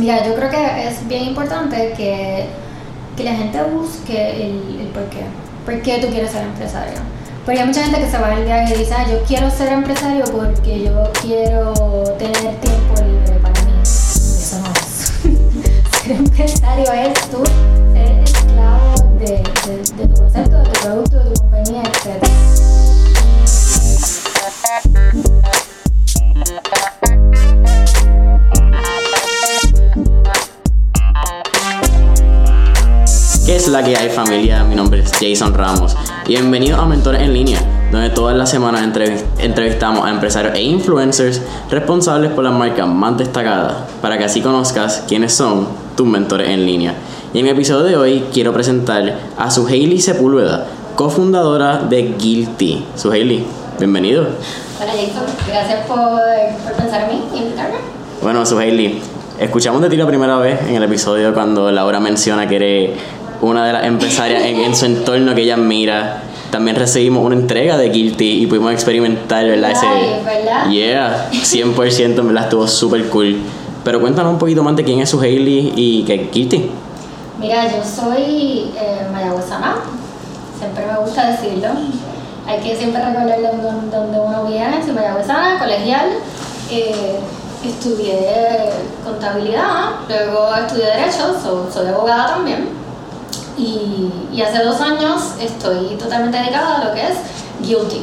Mira, yo creo que es bien importante que, que la gente busque el, el por qué. ¿Por qué tú quieres ser empresario? Porque hay mucha gente que se va al viaje y dice, ah, yo quiero ser empresario porque yo quiero tener tiempo libre para mí. Eso no es. ser empresario es tú ser esclavo de, de, de tu concepto, de tu producto, de tu compañía, etc. es la que hay familia? Mi nombre es Jason Ramos bienvenidos a Mentores en Línea, donde todas las semanas entrev- entrevistamos a empresarios e influencers responsables por las marcas más destacadas para que así conozcas quiénes son tus mentores en línea. Y en el episodio de hoy quiero presentar a Suheili Sepúlveda, cofundadora de Guilty. Suheili, bienvenido. Hola Jason, gracias por, por pensar en mí y invitarme. Bueno, Suheili, escuchamos de ti la primera vez en el episodio cuando Laura menciona que eres una de las empresarias en, en su entorno que ella admira. También recibimos una entrega de Guilty y pudimos experimentar, ¿verdad? Ay, ¿verdad? Yeah, 100%, en verdad, estuvo súper cool. Pero cuéntanos un poquito más de quién es Suheili y qué es Guilty. Mira, yo soy eh, mayagüezana, siempre me gusta decirlo. Hay que siempre recordar de dónde, dónde uno viene. Soy mayagüezana, colegial. eh, estudié contabilidad, luego estudié Derecho, so- soy abogada también. Y, y hace dos años estoy totalmente dedicada a lo que es Guilty.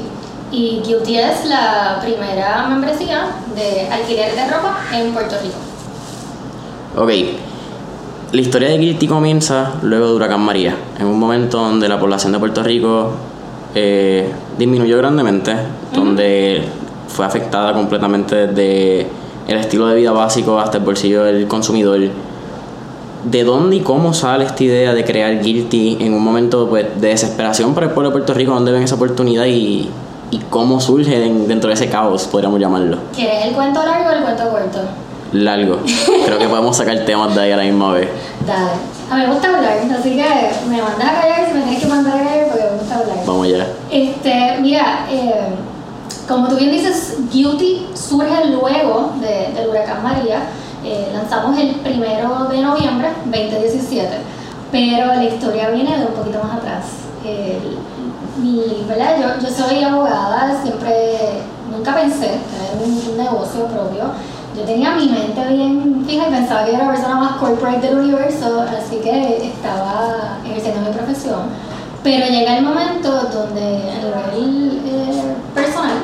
Y Guilty es la primera membresía de alquiler de ropa en Puerto Rico. Ok, la historia de Guilty comienza luego de Huracán María, en un momento donde la población de Puerto Rico eh, disminuyó grandemente, donde fue afectada completamente desde el estilo de vida básico hasta el bolsillo del consumidor. ¿De dónde y cómo sale esta idea de crear Guilty en un momento pues, de desesperación para el pueblo de Puerto Rico? ¿Dónde ven esa oportunidad y, y cómo surge en- dentro de ese caos, podríamos llamarlo? ¿Quieres el cuento largo o el cuento corto? Largo. Creo que podemos sacar temas de ahí a la misma vez. Dale. A mí me gusta hablar, así que me mandas a callar si me tienes que mandar a callar porque me gusta hablar. Vamos allá. Este, mira, eh, como tú bien dices, Guilty surge luego de, del huracán María. Eh, lanzamos el primero de noviembre 2017, pero la historia viene de un poquito más atrás. Yo, soy abogada, siempre, nunca pensé tener un, un negocio propio. Yo tenía mi mente bien fija y pensaba que era la persona más corporate del universo, así que estaba ejerciendo mi profesión. Pero llega el momento donde a nivel eh, personal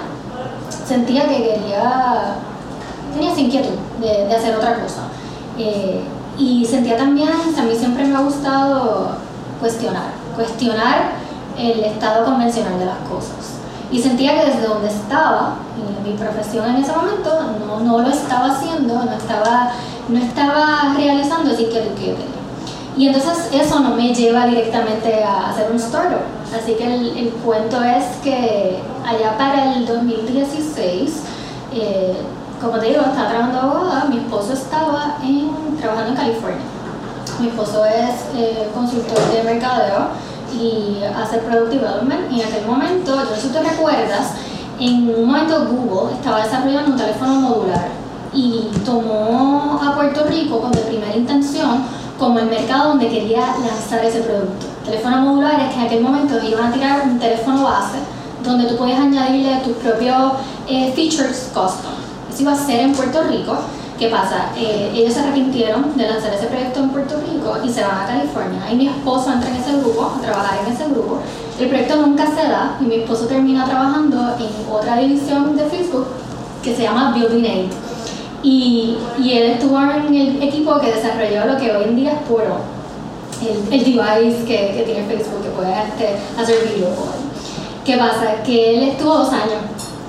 sentía que quería, tenía esa inquietud de, de hacer otra cosa. Eh, y sentía también, a mí siempre me ha gustado cuestionar, cuestionar el estado convencional de las cosas. Y sentía que desde donde estaba, en mi profesión en ese momento, no, no lo estaba haciendo, no estaba, no estaba realizando esa inquietud que yo tenía. Y entonces eso no me lleva directamente a hacer un startup. Así que el, cuento es que allá para el 2016, eh, como te digo, estaba trabajando abogada, mi esposo estaba trabajando en California. Mi esposo es eh, consultor de mercadeo y hace product development y en aquel momento, yo no sé si te recuerdas, en un momento Google estaba desarrollando un teléfono modular y tomó a Puerto Rico con de primera intención como el mercado donde quería lanzar ese producto. Teléfono modular es que en aquel momento iban a tirar un teléfono base donde tú podías añadirle tus propios eh, features custom. Eso iba a ser en Puerto Rico. ¿Qué pasa? Eh, ellos se arrepintieron de lanzar ese proyecto en Puerto Rico y se van a California. Y mi esposo entra en ese grupo, a trabajar en ese grupo. El proyecto nunca se da y mi esposo termina trabajando en otra división de Facebook que se llama Building Aid. Y, y él estuvo en el equipo que desarrolló lo que hoy en día es puro, el, el device que, que tiene Facebook que puede este, hacer video. ¿Qué pasa? Que él estuvo dos años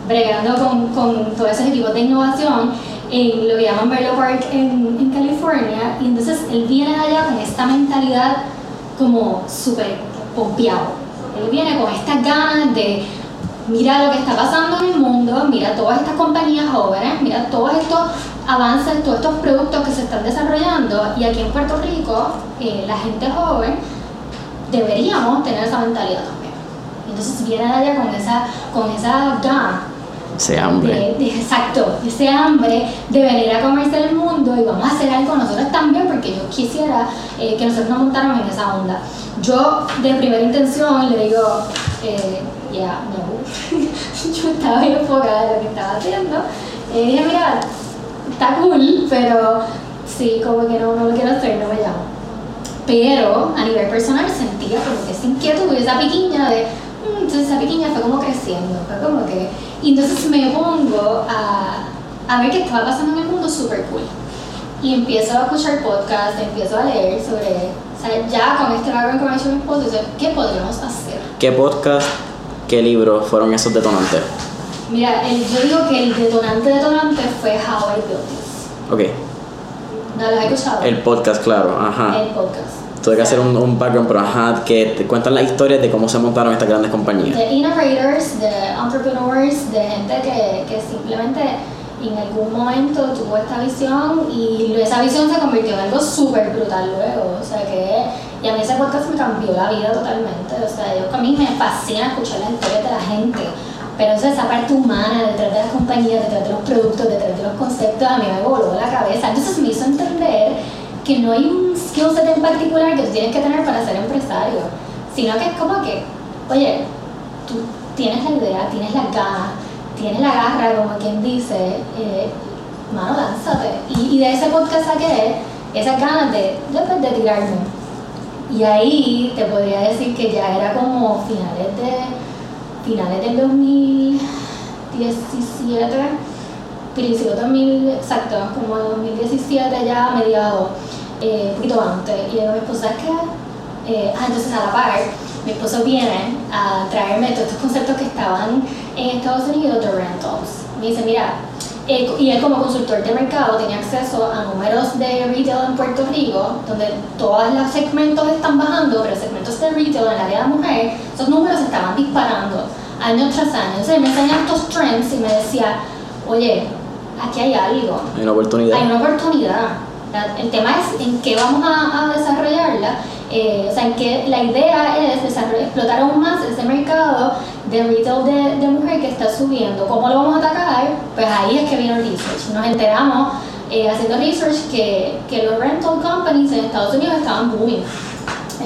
bregando con, con todos esos equipos de innovación en lo que llaman Berlo Park en, en California y entonces él viene allá con esta mentalidad como súper pompeado. Él viene con estas ganas de mira lo que está pasando en el mundo, mira todas estas compañías jóvenes, mira todos estos avances, todos estos productos que se están desarrollando y aquí en Puerto Rico eh, la gente joven deberíamos tener esa mentalidad también. Entonces viene allá con esa, con esa gana Ese hambre. de- de- exacto, ese hambre de venir a comerse el mundo y vamos a hacer algo nosotros también, porque yo quisiera eh, que nosotros nos montáramos en esa onda. Yo, de primera intención, le digo, eh, ya, no. yo estaba bien enfocada en lo que estaba haciendo. Eh, dije, mira, está cool, pero sí, como que no, no lo quiero hacer, no me llamo. Pero a nivel personal sentía como que esa inquietud y esa piquiña de. Entonces esa piquiña fue como creciendo, fue como que. Y entonces me pongo a, a ver qué estaba pasando en el mundo súper cool. Y empiezo a escuchar podcasts, empiezo a leer sobre. O sea, ya con este background que me ha hecho mi esposo, ¿qué podríamos hacer? ¿Qué podcast, qué libros fueron esos detonantes? Mira, el- yo digo que el detonante detonante fue How I Built This. Ok, ¿No lo has escuchado? el podcast, claro, ajá. El podcast. Tuve que hacer un, un background, pero ajá, que te cuentan las historias de cómo se montaron estas grandes compañías. de innovators, de entrepreneurs, de gente que, que simplemente en algún momento tuvo esta visión y esa visión se convirtió en algo súper brutal luego. O sea que, y a mí ese podcast me cambió la vida totalmente. O sea, yo, a mí me fascina escuchar las historias de la gente. Pero esa parte humana detrás de las compañías, detrás de los productos, detrás de los conceptos, a mí me voló la cabeza. Entonces me hizo entender que no hay un skill set en particular que tú tienes que tener para ser empresario, sino que es como que, oye, tú tienes la idea, tienes las ganas, tienes la garra, como quien dice, eh, mano, lánzate. Y, de ese podcast saqué esas ganas de, de, de tirarme. Y ahí te podría decir que ya era como finales de finales del 2017, principio 2000, exacto, como 2017 ya mediado, eh, un poquito antes. Y digo a mi esposa, ¿sabes qué? Eh, ah, entonces a la par, mi esposo viene a traerme todos estos conceptos que estaban en Estados Unidos de rentals. Me dice, mira, eh, y él como consultor de mercado tenía acceso a números de retail en Puerto Rico, donde todos los segmentos están bajando, pero segmentos de retail en el área de mujer, esos números estaban disparando año tras año. Entonces me enseñaba estos trends y me decía, oye, aquí hay algo, Hay una oportunidad. hay una oportunidad. El tema es en qué vamos a, a desarrollarla. eh, o sea, en que la idea es explotar aún más ese mercado de retail de, de mujer que está subiendo. ¿Cómo lo vamos a atacar? Pues ahí es que vino el research. Nos enteramos eh, haciendo research que, que los rental companies en Estados Unidos estaban booming.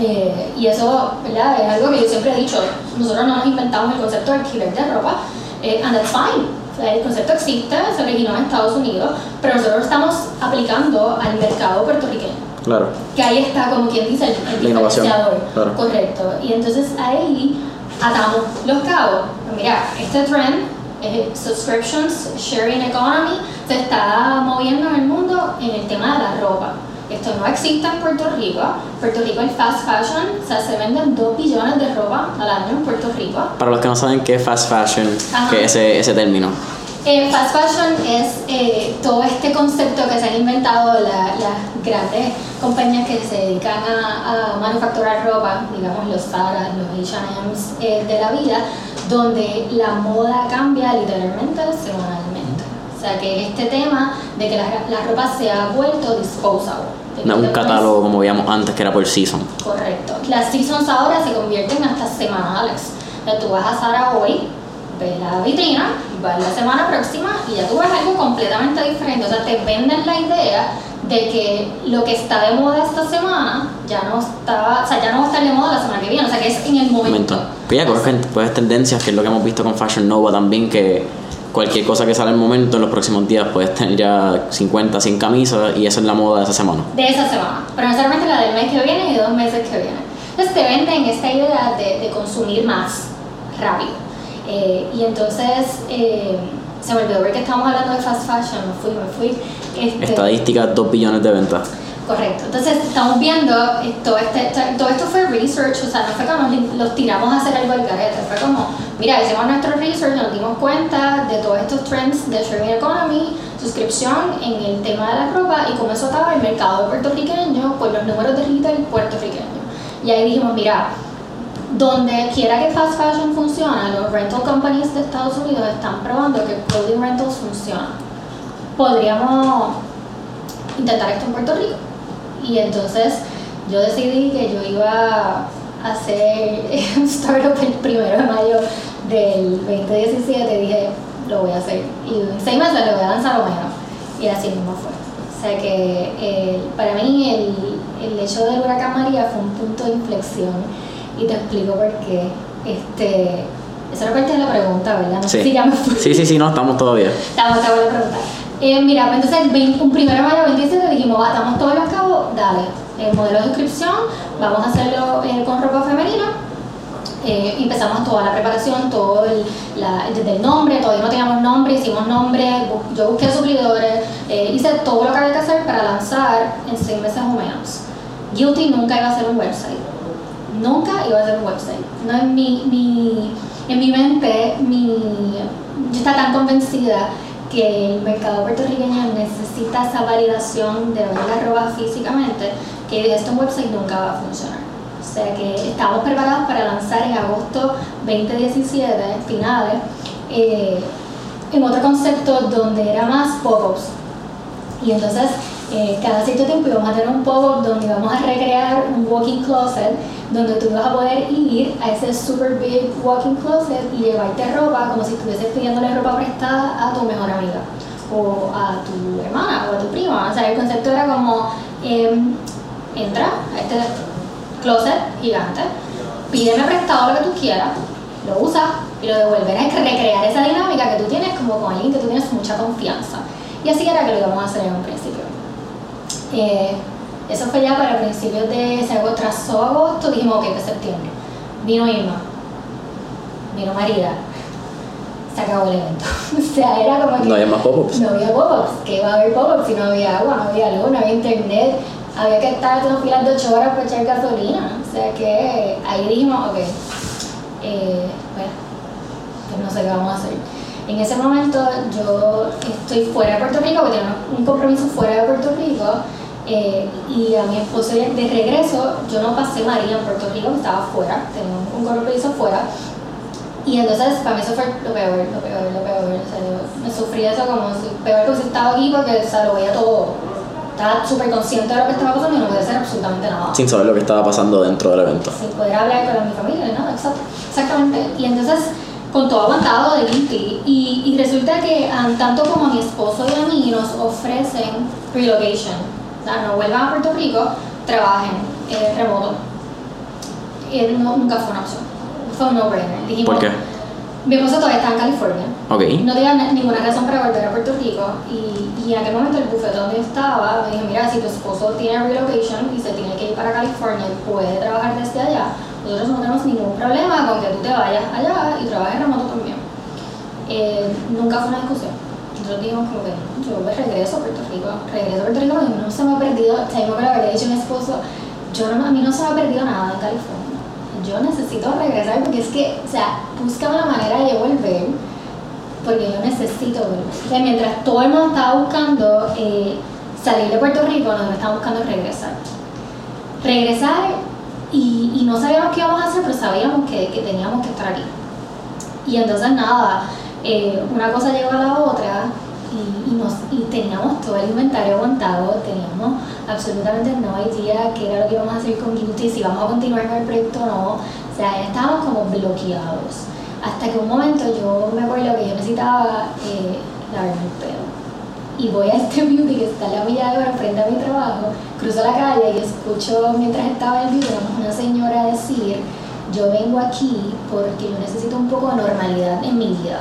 Eh, y eso ¿verdad? es algo que yo siempre he dicho. Nosotros no nos inventamos el concepto de alquiler de ropa, eh, and that's fine. El concepto existe, se originó en Estados Unidos, pero nosotros lo estamos aplicando al mercado puertorriqueño. Claro. Que ahí está, como quien dice, el, el diferenciador. claro. Correcto. Y entonces ahí atamos los cabos. Mira, este trend, subscriptions, sharing economy, se está moviendo en el mundo en el tema de la ropa. Esto no existe en Puerto Rico. Puerto Rico el fast fashion, o sea, se venden 2 billones de ropa al año en Puerto Rico. Para los que no saben qué es fast fashion, Ajá. que es ese, ese término. Eh, fast fashion es eh, todo este concepto que se han inventado la- las grandes compañías que se dedican a, a manufacturar ropa, digamos los Zara, los H&M's eh, de la vida, donde la moda cambia literalmente semanalmente. O sea que este tema de que la, la ropa se ha vuelto disposable. No es un catálogo como veíamos antes que era por season. Correcto. Las seasons ahora se convierten hasta semanales. O sea, tú vas a Zara hoy, ves la vitrina, vas la semana próxima y ya tú ves algo completamente diferente. O sea, te venden la idea de que lo que está de moda esta semana ya no estaba, o sea, ya no va a estar de moda la semana que viene. O sea, que es en el momento. momento. Pero ya conozco pues tendencias, que es lo que hemos visto con Fashion Nova también, que cualquier cosa que sale en el momento, en los próximos días puedes tener ya 50, 100 camisas y esa es la moda de esa semana. de esa semana, pero no solamente la del mes que viene y dos meses que vienen. Entonces te venden esta idea de, de consumir más rápido. Eh, y entonces eh, se me olvidó ver que estábamos hablando de fast fashion, me fui, me fui. Este, Estadísticas, 2 billones de ventas. Correcto. Entonces estamos viendo, eh, todo, este, todo esto fue research, o sea, no fue como los tiramos a hacer algo al garete, fue como, mira, hicimos nuestro research, nos dimos cuenta de todos estos trends de sharing economy, suscripción en el tema de la ropa y cómo eso estaba el mercado puertorriqueño con los números de retail puertorriqueño. Y ahí dijimos, mira, donde quiera que fast fashion funciona, los rental companies de Estados Unidos están probando que clothing rentals funciona. Podríamos intentar esto en Puerto Rico. Y entonces yo decidí que yo iba a hacer un startup el primero de mayo del 2017. Dije, lo voy a hacer. Y en seis meses lo voy a lanzar lo menos. Y así mismo fue. O sea que eh, para mí el, el hecho del huracán María fue un punto de inflexión y te explico por qué. Este, esa era parte de la pregunta, ¿verdad? No sé si ya me fui. Sí, sí, sí, no, estamos todavía. Estamos, te voy a preguntar. Eh, mira, pues entonces vein- un primero de mayo 27 dijimos, "Va, estamos todos los cabos, dale. El modelo de inscripción, vamos a hacerlo eh, con ropa femenina. Eh, empezamos toda la preparación, todo el, desde el nombre, todavía no teníamos nombre, hicimos nombre, yo busqué suplidores, eh, hice todo lo que había que hacer para lanzar en seis meses o menos. Guilty nunca iba a ser un website, nunca iba a ser un website. No en mi, mi, en mi mente, mi, yo estaba tan convencida que el mercado puertorriqueño necesita esa validación de ver la ropa físicamente, que esto en website nunca va a funcionar. O sea que estábamos preparados para lanzar en agosto 2017, finales, eh, en otro concepto donde era más pop-ups. Y entonces, eh, cada cierto tiempo íbamos a tener un pop-up donde íbamos a recrear un walking closet, donde tú ibas a poder ir a ese super big walking closet y llevarte ropa como si estuvieses pidiéndole ropa prestada a tu mejor amiga, o a tu hermana, o a tu prima. O sea, el concepto era como, em, entra a este closet gigante, pídeme prestado lo que tú quieras, lo usas y lo devuelves. Era recrear esa dinámica que tú tienes como con alguien que tú tienes mucha confianza. Y así era que lo íbamos a hacer en un principio. Eh, eso fue ya para principios de, se trazó agosto, dijimos, ok, pues septiembre. Vino Irma, vino María, se acabó el evento. o sea, era como que No hay más pop-ups. no había pop-ups, que iba a haber pop-ups si no había agua, no había luz, no había internet, había que estar haciendo filas de 8 horas para echar gasolina. O sea que ahí dijimos, ok, eh, bueno, pues no sé qué vamos a hacer. En ese momento yo estoy fuera de Puerto Rico, porque tengo un compromiso fuera de Puerto Rico, eh, y a mi esposo de de regreso, yo no pasé María en Puerto Rico, estaba fuera, tenía un, un compromiso fuera, y entonces para mí eso fue lo peor, lo peor, lo peor. O sea, yo me sufrí eso como si peor que si estaba aquí porque o sea, lo veía todo. Estaba súper consciente de lo que estaba pasando y no podía hacer absolutamente nada. Sin saber lo que estaba pasando dentro del evento. Sin poder hablar con mi familia nada, exacto, exactamente. Y entonces, con todo aguantado de guilty. Y, y resulta que um, tanto como a mi esposo y a mí nos ofrecen relocation. Sea, no vuelvan a Puerto Rico, trabajen eh, remoto. Y no- nunca fue una opción. Fue un no-brainer. Dijimos, ¿Por qué? mi esposo todavía está en California. Ok. No tenía na- ninguna razón para volver a Puerto Rico y, y en aquel momento el bufete donde yo estaba me dijo, mira, si tu esposo tiene relocation y se tiene que ir para California y puede trabajar desde allá, nosotros no tenemos ningún problema con que tú te vayas allá y trabajes remoto también. Eh, nunca fue una discusión. Nosotros dijimos como que yo me regreso a Puerto Rico, regreso a Puerto Rico y no se me ha perdido, o sea, yo me lo había dicho mi esposo, yo no, a mí no se me ha perdido nada en California. Yo necesito regresar porque es que, o sea, búscame la manera de volver porque yo necesito volver. Mientras todo el mundo estaba buscando eh, salir de Puerto Rico, nosotros estábamos buscando regresar. Regresar y, y no sabíamos qué íbamos a hacer, pero sabíamos que, que teníamos que estar aquí. Y entonces nada, eh, una cosa llegó a la otra y, y, nos, y teníamos todo el inventario aguantado, teníamos absolutamente no idea qué era lo que íbamos a hacer con Guilty, si íbamos a continuar con el proyecto o no. O sea, ya estábamos como bloqueados. Hasta que un momento yo me acuerdo que yo necesitaba eh, lavarme el pelo. Y voy a este beauty que está en la milla de hora frente a mi trabajo, cruzo la calle y escucho mientras estaba el beauty una señora decir, yo vengo aquí porque yo necesito un poco de normalidad en mi vida.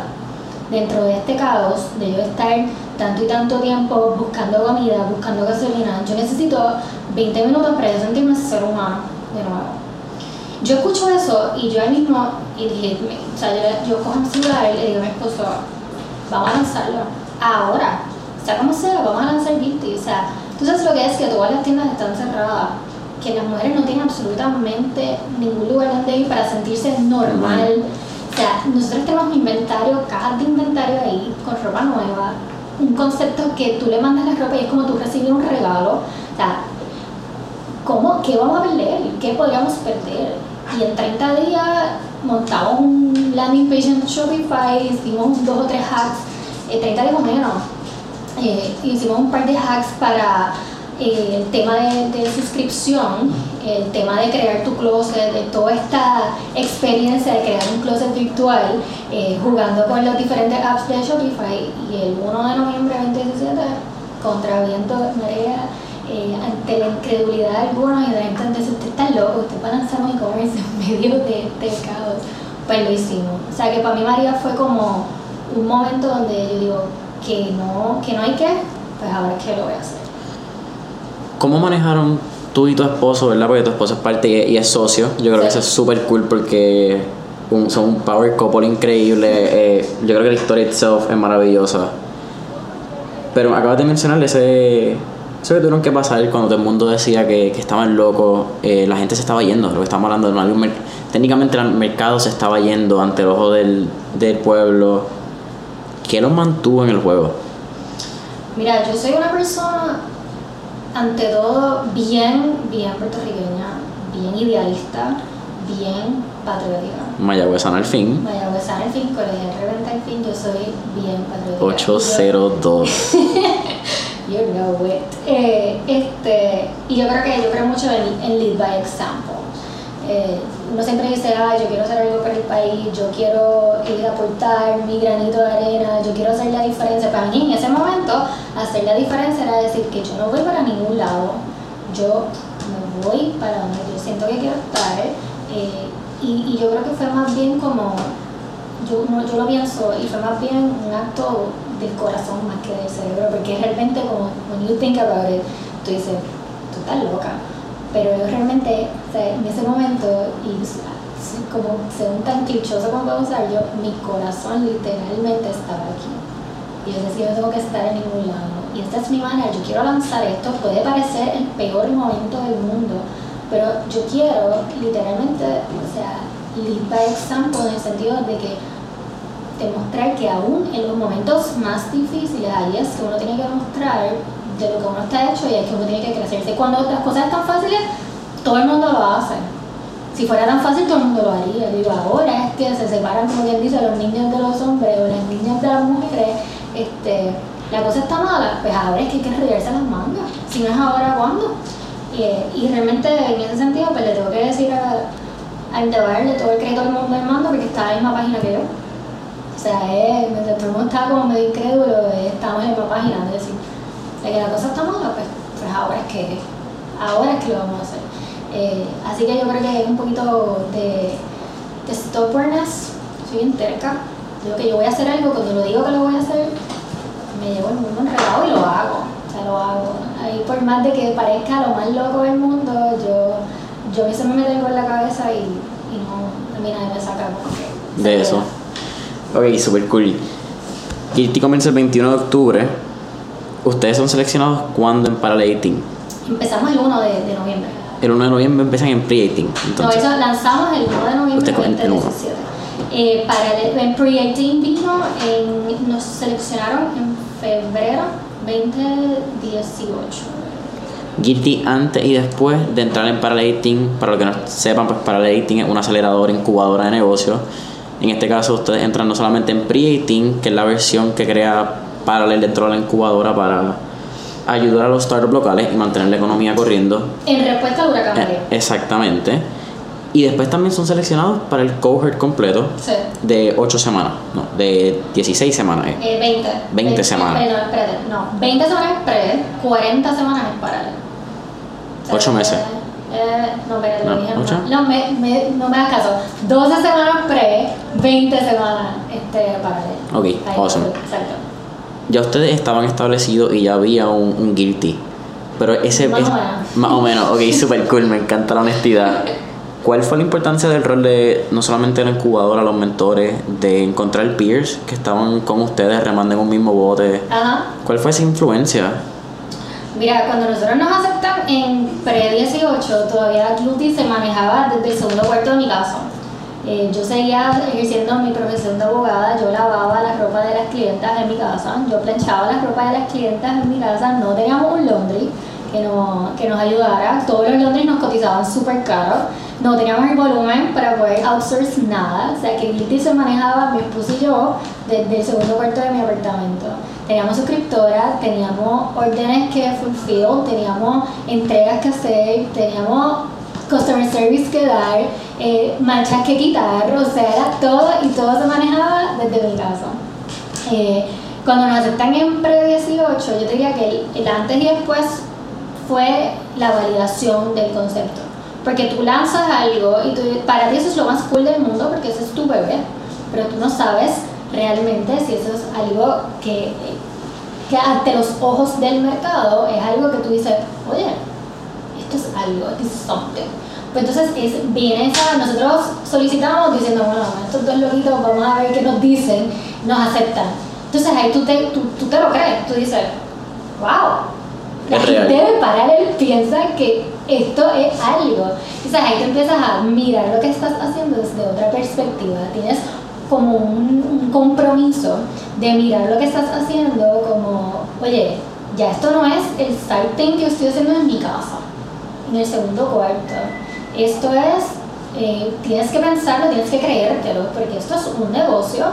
Dentro de este caos, de yo estar tanto y tanto tiempo buscando comida, buscando gasolina, yo necesito 20 minutos para yo sentirme ser humano de nuevo. Yo escucho eso y yo ahí mismo, y dije, o sea, yo, yo cojo mi celular y le digo a mi esposo, vamos a lanzarlo, ahora, sea como sea, vamos a lanzar Guilty. O sea, tú sabes lo que es que todas las tiendas están cerradas, que las mujeres no tienen absolutamente ningún lugar donde ir para sentirse normal. O sea, nosotros tenemos inventario, cajas de inventario ahí, con ropa nueva, un concepto que tú le mandas la ropa y es como tú recibir un regalo. O sea, ¿cómo, ¿qué vamos a perder? ¿Qué podríamos perder? Y en 30 días montamos un landing page en Shopify, hicimos dos o tres hacks, eh, 30 días o menos. Eh, hicimos un par de hacks para, eh, el tema de, suscripción, el tema de crear tu closet, de toda esta experiencia de crear un closet virtual, eh, jugando con los diferentes apps de Shopify. Y el 1 de noviembre de 2017, contra viento, marea, eh, ante la incredulidad de algunos y de gente, usted está loco, usted va a lanzar un e-commerce en medio de este caos, pues lo hicimos. O sea que para mí María fue como un momento donde yo digo que no, que no hay que, pues ahora es que lo voy a hacer. ¿Cómo manejaron tú y tu esposo, verdad? Porque tu esposo es parte y es socio. Yo creo que eso es súper cool porque son un power couple increíble. Eh, yo creo que la historia itself es maravillosa. Pero acabas de mencionar ese, eso que tuvieron que pasar cuando todo el mundo decía que, que estaban locos. Eh, la gente se estaba yendo, lo que estamos hablando. de técnicamente el mercado se estaba yendo ante el ojo del, del pueblo. ¿Qué los mantuvo en el juego? Mira, yo soy una persona ante todo bien, bien puertorriqueña, bien idealista, bien patriótica. Mayagüezana al fin. Mayagüezana al fin, Colegio Reventa al fin, yo soy bien patriótica. 802. you know it. Eh, este, y yo creo que yo creo mucho en, en lead by example. Eh, uno siempre dice, ah, yo quiero hacer algo para el país, yo quiero ir a aportar mi granito de arena, yo quiero hacer la diferencia. Para mí en ese momento, hacer la diferencia era decir que yo no voy para ningún lado, yo me voy para donde yo siento que quiero estar. Eh, y, y, yo creo que fue más bien como, yo, no, yo lo pienso, y fue más bien un acto del corazón más que del cerebro, porque realmente como, when you think about it, tú dices, tú estás loca pero yo realmente, en ese momento, y como según tan clichoso como puedo usar, yo, mi corazón literalmente estaba aquí. Y yo decía, yo tengo que estar en ningún lado. Y esta es mi manera, yo quiero lanzar esto, puede parecer el peor momento del mundo, pero yo quiero literalmente, o sea, lead by example en el sentido de que demostrar que aún en los momentos más difíciles, ahí es que uno tiene que demostrar de lo que uno está hecho y es que uno tiene que crecerse. Cuando las cosas están fáciles, todo el mundo lo hace. Si fuera tan fácil, todo el mundo lo haría. Digo, ahora es que se separan, como quien dice, los niños de los hombres o las niñas de las mujeres. Este, la cosa está mala, pues ahora es que hay que enrollarse las mangas. Si no es ahora, ¿cuándo? Y, realmente en ese sentido, pues le tengo que decir a, a darle todo el crédito al mundo del mando porque está en la misma página que yo. O sea, es, todo el mundo estaba como medio incrédulo, estamos en la misma página, es decir, de que la cosa está mala, pues, pues ahora es que ahora es que lo vamos a hacer. Eh, así que yo creo que es un poquito de, de stubbornness, soy bien terca. Digo que yo voy a hacer algo, cuando lo digo que lo voy a hacer, me llevo el mundo enredado y lo hago. O sea, lo hago. Ahí por más de que parezca lo más loco del mundo, yo, yo a veces me meto en la cabeza y, y no, a mí nadie me saca como que... De eso. Ok, super cool. Kitty comienza el 21 de octubre ¿Ustedes son seleccionados cuándo en Parallel Empezamos el 1 de, de, noviembre. El 1 de noviembre empiezan en Pre-18. No, eso lanzamos el 1 de noviembre de 2017. Eh, para en Pre-18 vino, en, nos seleccionaron en febrero 2018. Guilty antes y después de entrar en Parallel para los que no sepan, pues Parallel es una aceleradora incubadora de negocios. En este caso, ustedes entran no solamente en Pre-18, que es la versión que crea paralel dentro de la incubadora para ayudar a los startups locales y mantener la economía corriendo. En respuesta al huracán eh, Exactamente. Y después también son seleccionados para el cohort completo de 8 semanas, no, de 16 semanas. Eh, 20. 20 semanas. Eh, no, no, 20 semanas pre, 40 semanas en paralelo. 8 meses. Eh, no, espérate, no, lo No, me, me, no me hagas caso. 12 semanas pre, 20 semanas este, paralelo. Ok, awesome. Exacto ya ustedes estaban establecidos y ya había un, un guilty. Pero ese más, es, o menos. más o menos, ok, super cool, me encanta la honestidad. ¿Cuál fue la importancia del rol de no solamente la incubadora, los mentores, de encontrar peers que estaban con ustedes remando en un mismo bote? Ajá. ¿Cuál fue esa influencia? Mira, cuando nosotros nos aceptan en pre-18, todavía Gluti se manejaba desde el segundo cuarto de mi casa. Eh, yo seguía ejerciendo mi profesión de abogada, yo lavaba la ropa de las clientas en mi casa, yo planchaba la ropa de las clientas en mi casa, no teníamos un laundry que, no, que nos ayudara, todos los laundry nos cotizaban súper caros, no teníamos el volumen para poder outsource nada, o sea que Guilty se manejaba mi esposo y yo desde el segundo cuarto de mi apartamento. teníamos suscriptoras, teníamos órdenes que fulfill, teníamos entregas que hacer, teníamos customer service que dar, eh, manchas que quitar, o sea, era todo y todo se manejaba desde mi casa. Eh, cuando nos aceptan en pre-18, yo diría que el, antes y después fue la validación del concepto. Porque tú lanzas algo y tú, para ti eso es lo más cool del mundo porque ese es tu bebé, pero tú no sabes realmente si eso es algo que, que ante los ojos del mercado es algo que tú dices, oye, esto es algo, this is something. Pues entonces es, viene esa, nosotros solicitamos diciendo, bueno, estos dos loquitos, vamos a ver qué nos dicen, nos aceptan. Entonces ahí tú te, tú, tú te lo crees, tú dices, wow, la gente de Paralel piensa que esto es algo. Entonces ahí te empiezas a mirar lo que estás haciendo desde otra perspectiva. Tienes como un, un compromiso de mirar lo que estás haciendo como, oye, ya esto no es el starting que estoy haciendo en mi casa, en el segundo cuarto. Esto es, eh, tienes que pensarlo, tienes que creértelo, porque esto es un negocio,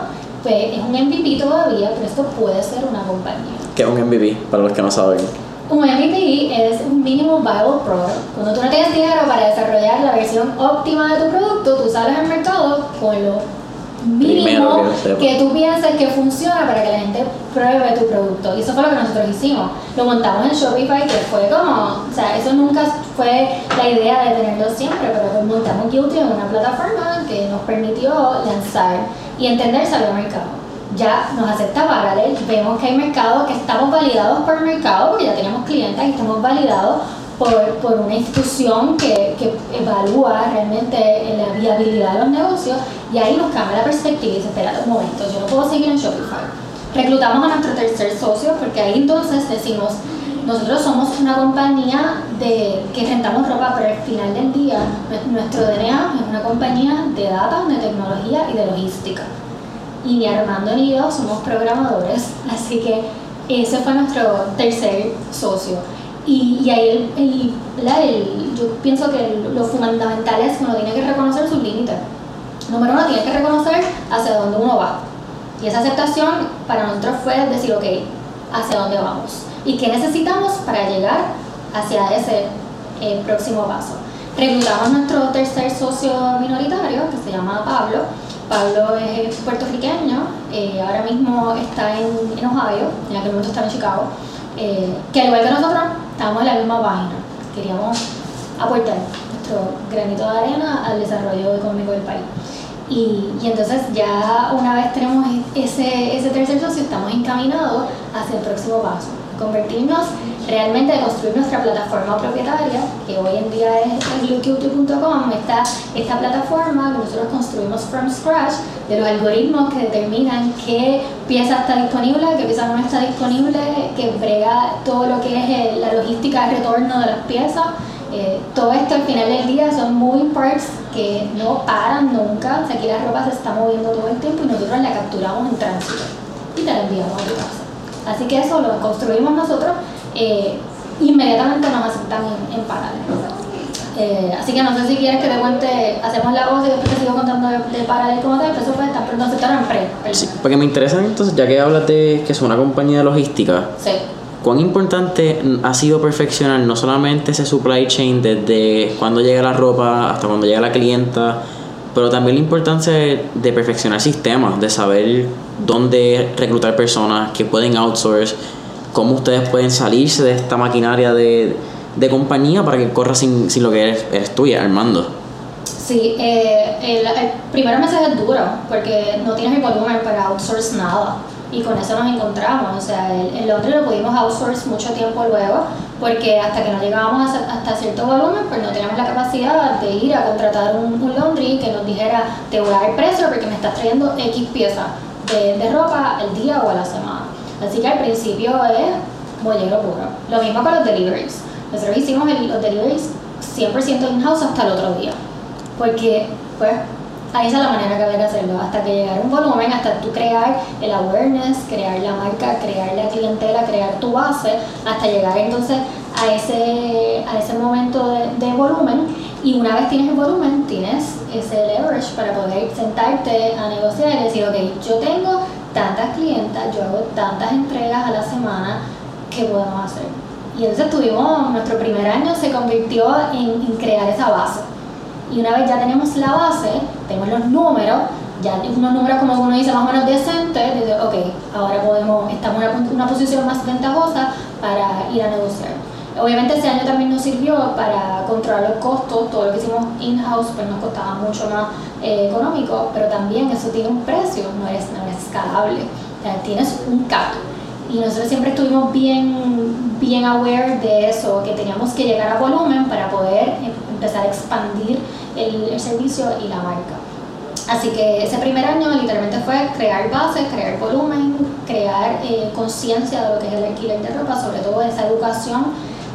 pues es un MVP todavía, pero esto puede ser una compañía. ¿Qué es un MVP, para los que no saben? Un MVP es un Minimum Viable Product. Cuando tú no tienes dinero para desarrollar la versión óptima de tu producto, tú sales al mercado con lo mínimo que, tú pienses que funciona para que la gente pruebe tu producto. Y eso fue lo que nosotros hicimos. Lo montamos en Shopify, que fue como, o sea, eso nunca fue la idea de tenerlo siempre, pero pues montamos Guilty en una plataforma que nos permitió lanzar y entender había mercado. Ya nos acepta Parallel, vemos que hay mercado, que estamos validados por mercado, porque ya tenemos clientes y estamos validados por, por una institución que, que, evalúa realmente la viabilidad de los negocios y ahí nos cambia la perspectiva y dice, espera un momento, yo no puedo seguir en Shopify. Reclutamos a nuestro tercer socio porque ahí entonces decimos, nosotros somos una compañía de, que rentamos ropa, pero al final del día nuestro DNA es una compañía de datos, de tecnología y de logística. Y ni Armando ni yo somos programadores, así que ese fue nuestro tercer socio. Y, y ahí el, el, yo pienso que lo fundamental es que uno tiene que reconocer sus límites. Número uno, tiene que reconocer hacia dónde uno va. Y esa aceptación para nosotros fue decir, ok, hacia dónde vamos y qué necesitamos para llegar hacia ese eh, próximo paso. Reclutamos nuestro tercer socio minoritario, que se llama Pablo. Pablo es puertorriqueño, eh, ahora mismo está en, en Ohio, en aquel momento estaba en Chicago. Eh, que al igual que nosotros, estamos en la misma página. Queríamos aportar nuestro granito de arena al desarrollo económico del país. Y, y, entonces ya una vez tenemos ese, ese tercer socio, estamos encaminados hacia el próximo paso, convertirnos realmente construir nuestra plataforma propietaria, que hoy en día es blueqt.com, esta, esta plataforma que nosotros construimos from scratch, de los algoritmos que determinan qué pieza está disponible, qué pieza no está disponible, que brega todo lo que es la logística de retorno de las piezas. Eh, todo esto al final del día son moving parts que no paran nunca. O sea, aquí la ropa se está moviendo todo el tiempo y nosotros la capturamos en tránsito y te la enviamos a tu casa. Así que eso lo construimos nosotros eh, inmediatamente nos aceptan en, en paralelo. Eh, así que no sé si quieres que te cuente, hacemos la voz y después te sigo contando de, de paralelo como tal, pero eso fue tan pronto aceptaron en pre. Sí, porque me interesa entonces, ya que hablas de que es una compañía de logística. Sí. ¿Cuán importante ha sido perfeccionar no solamente ese supply chain desde cuando llega la ropa hasta cuando llega la clienta, pero también la importancia de perfeccionar sistemas, de saber dónde reclutar personas que pueden outsource, cómo ustedes pueden salirse de esta maquinaria de, de compañía para que corra sin, sin lo que eres, eres tú y Armando. Sí, eh, el, el, primer mensaje es duro porque no tienes el volumen para outsource nada y con eso nos encontramos. O sea, el, el lo pudimos outsource mucho tiempo luego porque hasta que no llegábamos a, hasta cierto volumen pues no teníamos la capacidad de ir a contratar un, un laundry que nos dijera te voy a dar precio porque me estás trayendo X piezas de, de ropa al día o a la semana. Así que al principio es bollero puro. Lo mismo con los deliveries. Nosotros hicimos los deliveries 100% in-house hasta el otro día. Porque, pues, ahí es la manera que había que hacerlo. Hasta que llegara un volumen, hasta tú crear el awareness, crear la marca, crear la clientela, crear tu base, hasta llegar entonces a ese, a ese momento de, de volumen. Y una vez tienes el volumen, tienes ese leverage para poder sentarte a negociar y decir, ok, yo tengo tantas clientas, yo hago tantas entregas a la semana, ¿qué podemos hacer? Y entonces tuvimos, nuestro primer año se convirtió en, crear esa base. Y una vez ya tenemos la base, tenemos los números, ya unos números como uno dice más o menos decentes, dice, ok, ahora podemos, estamos en una posición más ventajosa para ir a negociar. Obviamente ese año también nos sirvió para controlar los costos, todo lo que hicimos in-house pues nos costaba mucho más eh, económico, pero también eso tiene un precio, no es, no es escalable, o sea, tienes un cap. Y nosotros siempre estuvimos bien, bien aware de eso, que teníamos que llegar a volumen para poder em- empezar a expandir el, el servicio y la marca. Así que ese primer año literalmente fue crear bases, crear volumen, crear eh, conciencia de lo que es el alquiler de ropa, sobre todo esa educación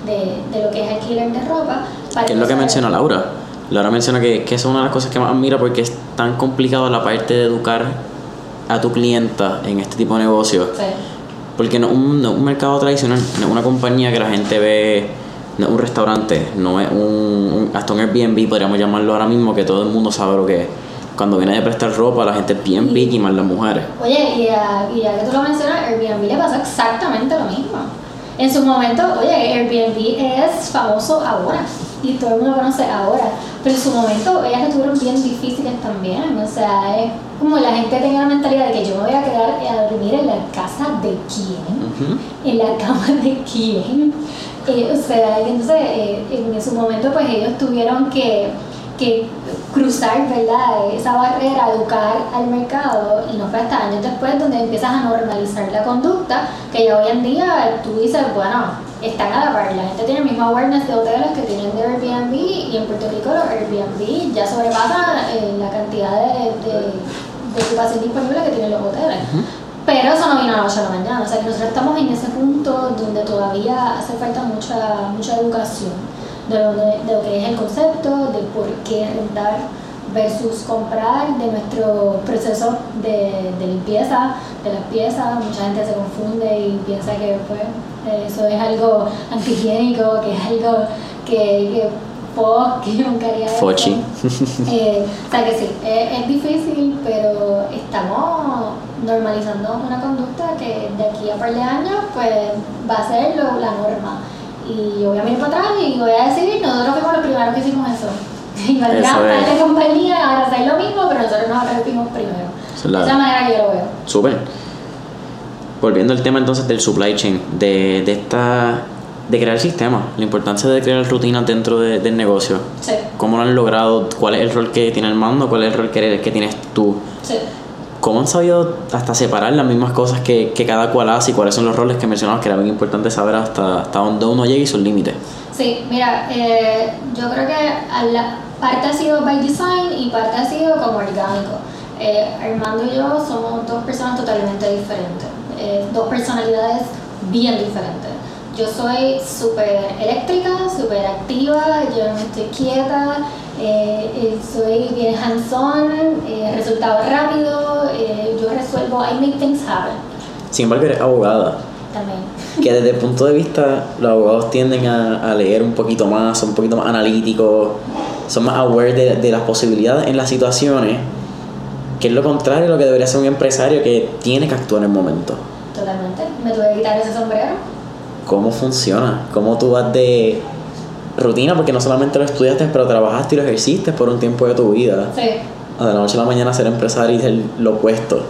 de, de lo que es alquiler de ropa. para Que es lo que menciona Laura. Laura menciona que, que esa es una de las cosas que más admira porque es tan complicado la parte de educar a tu clienta en este tipo de negocio. Sí. Porque no es un, no un mercado tradicional, no es una compañía que la gente ve, no es un restaurante, no es un, un- hasta un Airbnb, podríamos llamarlo ahora mismo, que todo el mundo sabe lo que es. Cuando viene de prestar ropa, la gente es bien Y- picky, más las mujeres. Oye, y ya, y ya que tú lo mencionas, Airbnb le pasa exactamente lo mismo. En su momento, oye, Airbnb es famoso ahora y todo el mundo conoce ahora, pero en su momento ellas que tuvieron bien difíciles también. O sea, es como la gente tenía la mentalidad de que yo me voy a quedar a dormir en la casa de quién, en la cama de quién. Eh, o sea, entonces eh, en su momento pues ellos tuvieron que, que cruzar, ¿verdad? Esa barrera, educar al mercado y no fue hasta años después donde empiezas a normalizar la conducta que ya hoy en día tú dices, bueno, están a la par, la gente tiene el mismo awareness de hoteles que tienen de Airbnb y en Puerto Rico los Airbnb ya sobrepasan eh, la cantidad de, de, de ocupación disponible que tienen los hoteles. Pero eso no vino a las 8 de la mañana, o sea que nosotros estamos en ese punto donde todavía hace falta mucha, mucha educación de lo, de, de lo que es el concepto, de por qué rentar versus comprar, de nuestro proceso de, de limpieza de las piezas. Mucha gente se confunde y piensa que pues, eso es algo antihigiénico, que es algo que, que, po, que yo nunca haría. Fochi. Eh, o sea que sí, es, es difícil, pero estamos normalizando una conducta que de aquí a par de años pues va a ser lo- la norma. Y yo voy a mirar para atrás y voy a decir, nosotros fuimos los primeros que hicimos eso. Y es. para la compañía ahora hacer lo mismo, pero nosotros nos arrepentimos primero. Esa es la- De esa manera que yo lo veo. Súper. Volviendo al tema entonces del supply chain, de, de esta de crear sistemas, la importancia de crear rutinas dentro de- del negocio. Sí, ¿Cómo lo han logrado? ¿Cuál es el rol que tiene el mando? ¿Cuál es el rol que, que tienes tú? sí. ¿Cómo han sabido hasta separar las mismas cosas que, que cada cual hace y cuáles son los roles que mencionabas que era bien importante saber hasta, hasta dónde uno llega y sus límites? Sí, mira, eh, yo creo que a la, parte ha sido by design y parte ha sido como orgánico. Eh, Armando y yo somos dos personas totalmente diferentes, eh, dos personalidades bien diferentes. Yo soy súper eléctrica, súper activa, yo no estoy quieta, eh, eh, soy bien hands-on, eh, resultado rápido, eh, yo resuelvo, I make things happen Sin embargo, eres abogada, también. que desde el punto de vista, los abogados tienden a, a leer un poquito más, son un poquito más analíticos, son más aware de, de las posibilidades en las situaciones, que es lo contrario a lo que debería ser un empresario que tiene que actuar en el momento. Totalmente. Me tuve que quitar ese sombrero. ¿Cómo funciona? ¿Cómo tú vas de rutina? Porque no solamente lo estudiaste, pero trabajaste y lo ejerciste por un tiempo de tu vida. Sí. A de la noche a la mañana ser empresario y ser lo opuesto.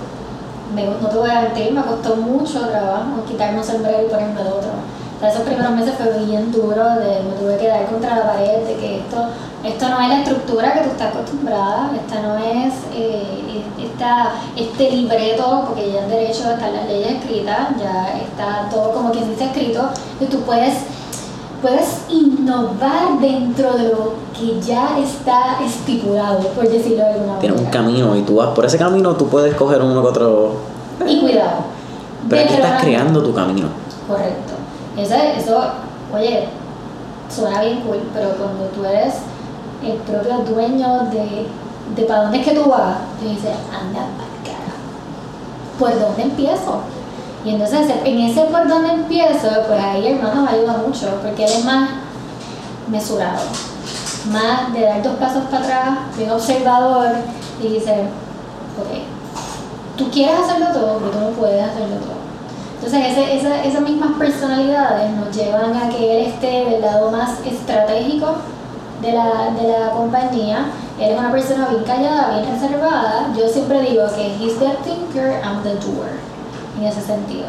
Me- no te voy a mentir, me costó mucho trabajo quitarme un sombrero y ponerme el otro. O sea, esos primeros meses fue bien duro, de, me tuve que dar contra la pared, de que esto, esto no es la estructura que tú estás acostumbrada, esta no es eh, esta, este libreto, porque ya en derecho están las leyes escritas, ya está todo como quien dice escrito, y tú puedes, puedes innovar dentro de lo que ya está estipulado, por decirlo de alguna Tienes un manera. camino y tú vas por ese camino, tú puedes coger uno que otro. Y cuidado. Pero aquí estás creando tu camino. Correcto. Eso, eso, oye, suena bien cool, pero cuando tú eres el propio dueño de, de para dónde es que tú vas, tú dices, anda para cara. ¿Por dónde empiezo? Y entonces en ese por dónde empiezo, pues ahí hermano me ayuda mucho, porque él es más mesurado, más de dar dos pasos para atrás, bien observador, y dice, ok, tú quieres hacerlo todo, pero tú no puedes hacerlo todo. Entonces esa, esas mismas personalidades nos llevan a que él esté del lado más estratégico de la, de la compañía. Él es una persona bien callada, bien reservada. Yo siempre digo que he's the thinker, I'm the doer, en ese sentido.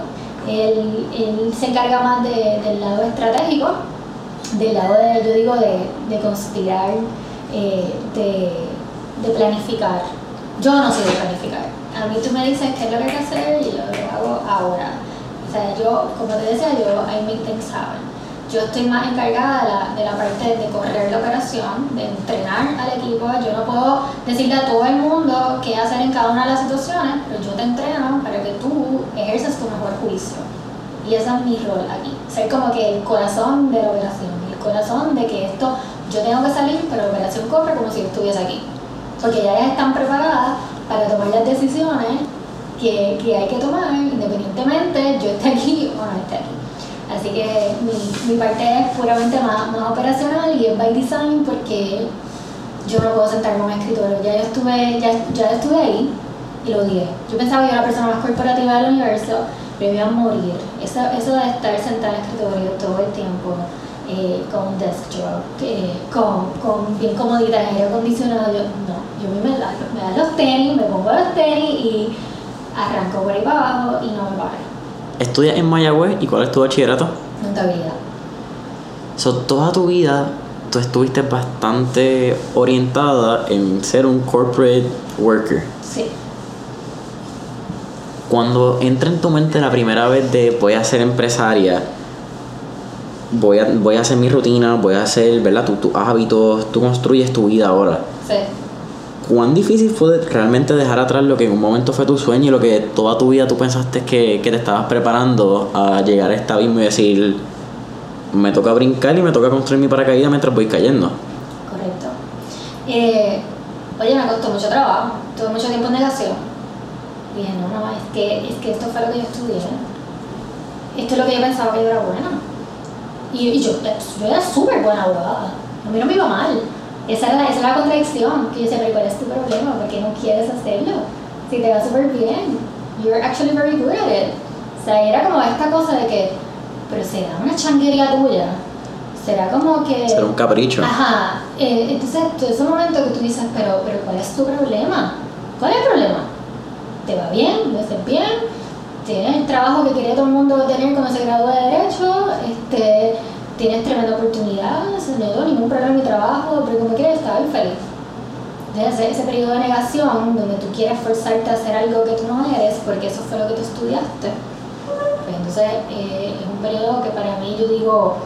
Él, él se encarga más de, del lado estratégico, del lado de, yo digo, de, de conspirar, eh, de, de planificar. Yo no sé de planificar. A mí tú me dices qué es lo que hay que hacer y yo lo hago ahora. O sea, yo, como te decía, yo I make things. Yo estoy más encargada de la, parte de correr la operación, de entrenar al equipo. Yo no puedo decirle a todo el mundo qué hacer en cada una de las situaciones, pero yo te entreno para que tú ejerzas tu mejor juicio. Y ese es mi rol aquí. Ser como que el corazón de la operación, el corazón de que esto, yo tengo que salir, pero la operación corre como si yo estuviese aquí. Porque ya están preparadas para tomar las decisiones que, que hay que tomar, independientemente yo esté aquí o no esté aquí. Así que mi, parte es puramente más, más operacional y es by design porque yo no puedo sentarme en un escritorio. Ya yo estuve, ya, ya estuve ahí y lo odié. Yo pensaba que yo era la persona más corporativa del universo, pero iba a morir. Eso, eso de estar sentada en el escritorio todo el tiempo, eh, con un desk job, eh, con, con bien comodita, aire acondicionado, yo no, yo me, da, me dan los tenis, me pongo los tenis y arranco por ahí para abajo y no me paro. ¿Estudias en Mayagüez y cuál es tu bachillerato? Notabilidad. So, toda tu vida tú estuviste bastante orientada en ser un corporate worker. Sí. Cuando entra en tu mente la primera vez de voy a ser empresaria, voy a, voy a hacer mi rutina, voy a hacer, ¿verdad? Tu- tus hábitos, tú construyes tu vida ahora. Sí. ¿Cuán difícil fue realmente dejar atrás lo que en un momento fue tu sueño y lo que toda tu vida tú pensaste que, que te estabas preparando a llegar a este abismo y decir, me toca brincar y me toca construir mi paracaídas mientras voy cayendo? Correcto. Eh, oye, me costó mucho trabajo, tuve mucho tiempo en negación. Dije, no, no, es que, es que esto fue lo que yo estudié. Esto es lo que yo pensaba que yo era buena. Y, y yo, yo era súper buena abogada. A mí no me iba mal. Esa era, la- esa era la contradicción. Que yo decía, pero ¿cuál es tu problema? ¿Por qué no quieres hacerlo? Si te va súper bien. You're actually very good at it. O sea, era como esta cosa de que, pero será una changuería tuya. Será como que... Será un capricho. Ajá, eh, entonces todo ese momento que tú dices, pero, pero ¿cuál es tu problema? ¿Cuál es el problema? ¿Te va bien? ¿Lo haces bien? ¿Tienes el trabajo que quería todo el mundo tener cuando se graduó de Derecho? Este, ¿Tienes tremenda oportunidad? No tengo ningún problema en mi trabajo, pero como quieres, estaba bien feliz. Entonces ese periodo de negación donde tú quieres forzarte a hacer algo que tú no eres porque eso fue lo que tú estudiaste. Pues entonces eh, es un periodo que para mí yo digo,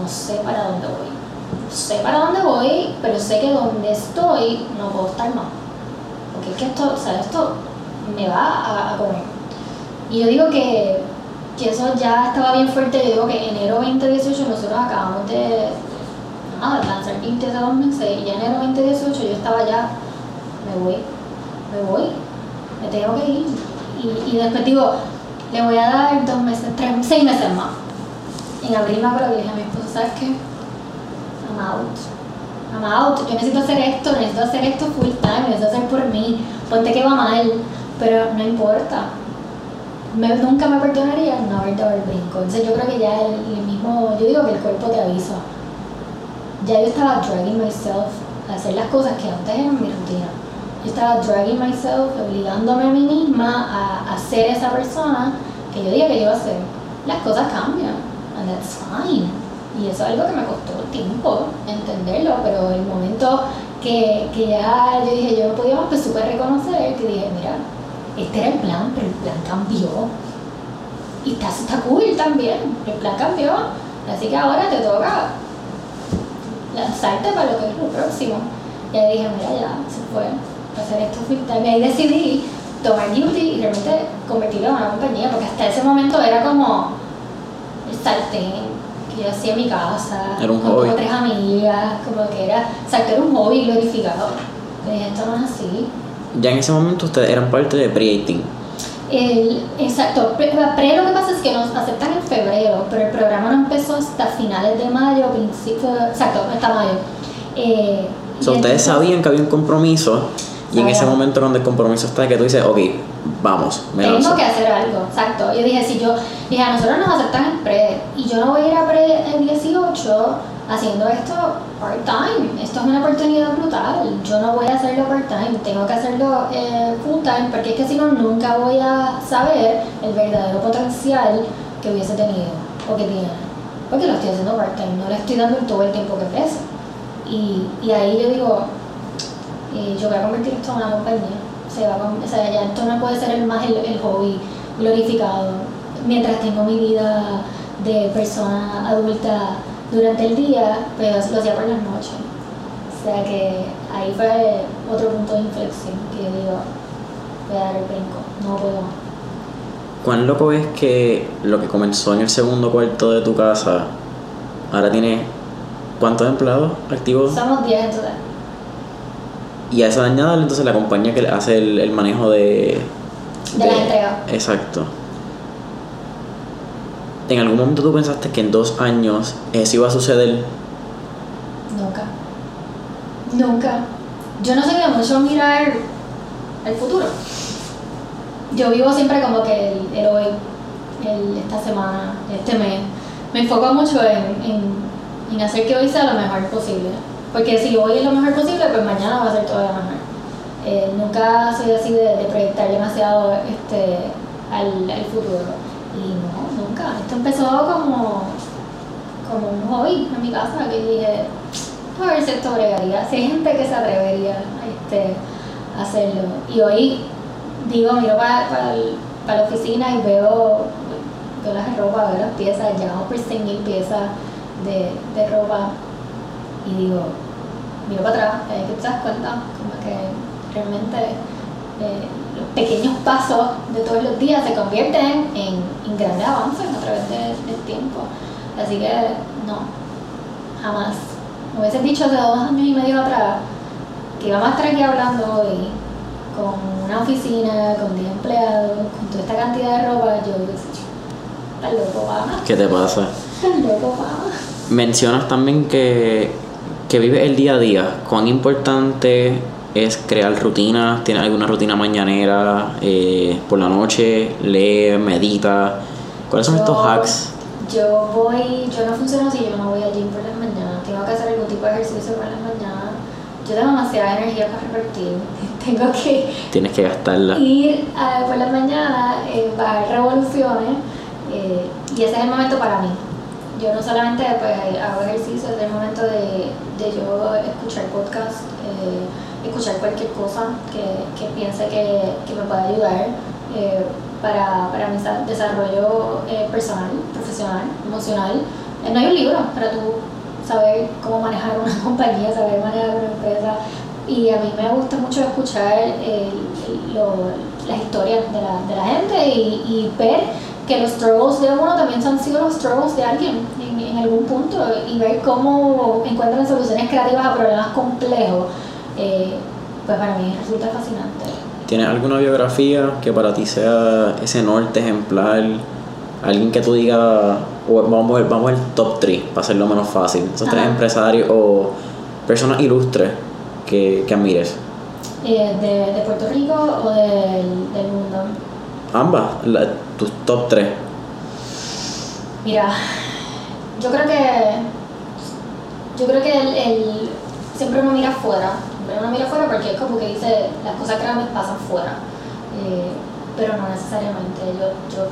no sé para dónde voy. No sé para dónde voy, pero sé que donde estoy no puedo estar más. Porque es que esto, o sea, esto me va a, a comer. Y yo digo que, que eso ya estaba bien fuerte. Yo digo que enero 2018 nosotros acabamos de nada, lanzar 20 hace dos meses y ya enero 2018 yo estaba ya, me voy, me voy, me tengo que ir. Y, y después digo, le voy a dar dos meses, tres, seis meses más. En abril me acuerdo que dije a mi esposo, ¿sabes qué? I'm out. I'm out. Yo necesito hacer esto, necesito hacer esto full time, necesito hacer por mí. Ponte que va mal, pero no importa. Me- nunca me perdonaría no haber dado el brinco. Entonces yo creo que ya el, el mismo, yo digo que el cuerpo te avisa. Ya yo estaba dragging myself a hacer las cosas que antes eran mi rutina. Yo estaba dragging myself, obligándome a mí misma a, a ser esa persona que yo dije que yo iba a ser. Las cosas cambian, and that's fine. Y eso es algo que me costó tiempo entenderlo, pero el momento que, que ya yo dije yo no podía más, pues supe reconocer que dije, mira, este era el plan, pero el plan cambió. Y está, está cool también, el plan cambió. Así que ahora te toca lanzarte para lo que es lo próximo. Y ahí dije, mira, ya se fue, hacer esto full time. Y ahí decidí tomar Duty y realmente convertirlo en una compañía, porque hasta ese momento era como el sartén que yo hacía en mi casa, Era un con hobby. como tres amigas, como que era, exacto, era un hobby glorificado. Y dije, esto no es así. Ya en ese momento ustedes eran parte de Pre-18. El, exacto, pre, pre lo que pasa es que nos aceptan en febrero, pero el programa no empezó hasta finales de mayo, principio, exacto, hasta mayo. Eh, So, ustedes sabían que había un compromiso Y en ese Sabía. momento cuando el compromiso está que tú dices, ok, vamos, me Tengo lanzo. que hacer algo, exacto. Yo dije, si yo, dije, a nosotros nos aceptan en pre y yo no voy a ir a pre en 18 haciendo esto part-time. Esto es una oportunidad brutal. Yo no voy a hacerlo part-time, tengo que hacerlo eh, full-time porque es que si no, nunca voy a saber el verdadero potencial que hubiese tenido o que tiene. Porque lo estoy haciendo part-time, no le estoy dando todo el tiempo que pesa. Y, y ahí yo digo, eh, yo voy a convertir esto en una compañía. Se va a o sea, ya esto no puede ser el más el, el hobby glorificado. Mientras tengo mi vida de persona adulta durante el día, pero lo hacía por las noches. O sea que ahí fue otro punto de inflexión que yo digo, voy a dar el brinco, no puedo más. ¿Cuán loco es que lo que comenzó en el segundo cuarto de tu casa ahora tiene cuántos empleados activos? Somos 10 en total. Y a eso añadirle entonces la compañía que hace el, el manejo de... De la entrega. Exacto. ¿En algún momento tú pensaste que en dos años eso iba a suceder? Nunca. Nunca. Yo no soy de mucho mirar el futuro. Yo vivo siempre como que el, el hoy, el, esta semana, este mes. Me enfoco mucho en, en, hacer que hoy sea lo mejor posible. Porque si hoy es lo mejor posible, pues mañana va a ser todavía mejor. Eh, nunca soy así de, de proyectar demasiado este, al futuro. Y no, nunca. Esto empezó como, como un hobby en mi casa que dije, a ver si esto bregaría. Si hay gente que se atrevería este, a hacerlo. Y hoy digo, miro para, para, la oficina y veo, veo las ropas, veo las piezas, llevamos por 100 mil piezas de, de ropa y digo, miro para atrás, y ahí que te das cuenta, como que realmente eh, pequeños pasos de todos los días se convierten en, en grandes avances a través de- del tiempo. Así que no, jamás. Me hubieses dicho hace dos años y medio atrás que íbamos a estar aquí hablando hoy con una oficina, con 10 empleados, con toda esta cantidad de ropa, yo estás loco, pana, ¿Qué te pasa? estás loco, pana. Mencionas también que, que vives el día a día. ¿Cuán importante es crear rutinas? ¿Tienes alguna rutina mañanera? eh, por la noche, lee, medita. ¿Cuáles son estos Yo- hacks? Yo voy, yo no funciono si yo no voy al gym por las mañanas. Tengo que hacer algún tipo de ejercicio por las mañanas. Yo tengo demasiada energía para repartir. Tengo que Tienes que gastarla. ir a- por las mañanas, eh, bajar revoluciones eh, y ese es el momento para mí. Yo no solamente pues, hago ejercicio, es el momento de, de yo escuchar podcast, eh, escuchar cualquier cosa que, que piense que, que me pueda ayudar eh, para, para mi sa- desarrollo eh, personal, profesional, emocional. Eh, no hay un libro para tú saber cómo manejar una compañía, saber manejar una empresa. Y a mí me gusta mucho escuchar lo- las historias de la, de la gente y, y ver que los struggles de uno también han sido los struggles de alguien en, en algún punto y ver cómo encuentran soluciones creativas a problemas complejos, eh, pues para mí resulta fascinante. ¿Tienes alguna biografía que para ti sea ese norte ejemplar? Alguien que tú digas, o vamos vamos al top 3 para hacerlo menos fácil. Esos tres Ajá. empresarios o personas ilustres que, que admires. Eh, de, de Puerto Rico o del, del mundo? Ambas, la- tus top 3. Mira, yo creo que yo creo que el, el- siempre uno mira afuera, siempre uno mira afuera porque es como que dice las cosas grandes pasan fuera, Eh, pero no necesariamente. Yo, yo,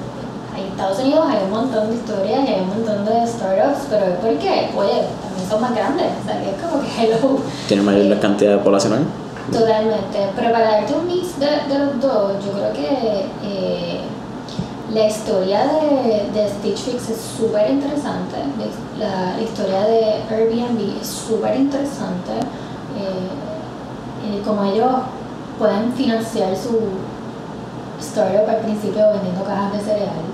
en Estados Unidos hay un montón de historias y hay un montón de startups, pero es porque, oye, también son más grandes, o sea, que es como que hello. ¿Tienes mayor cantidad poblacional? Totalmente, pero para darte un mix de, de los dos, yo creo que eh, la historia de, de Stitch Fix es súper interesante, la, la historia de Airbnb es súper interesante, eh, eh, como ellos pueden financiar su startup al principio vendiendo cajas de cereal.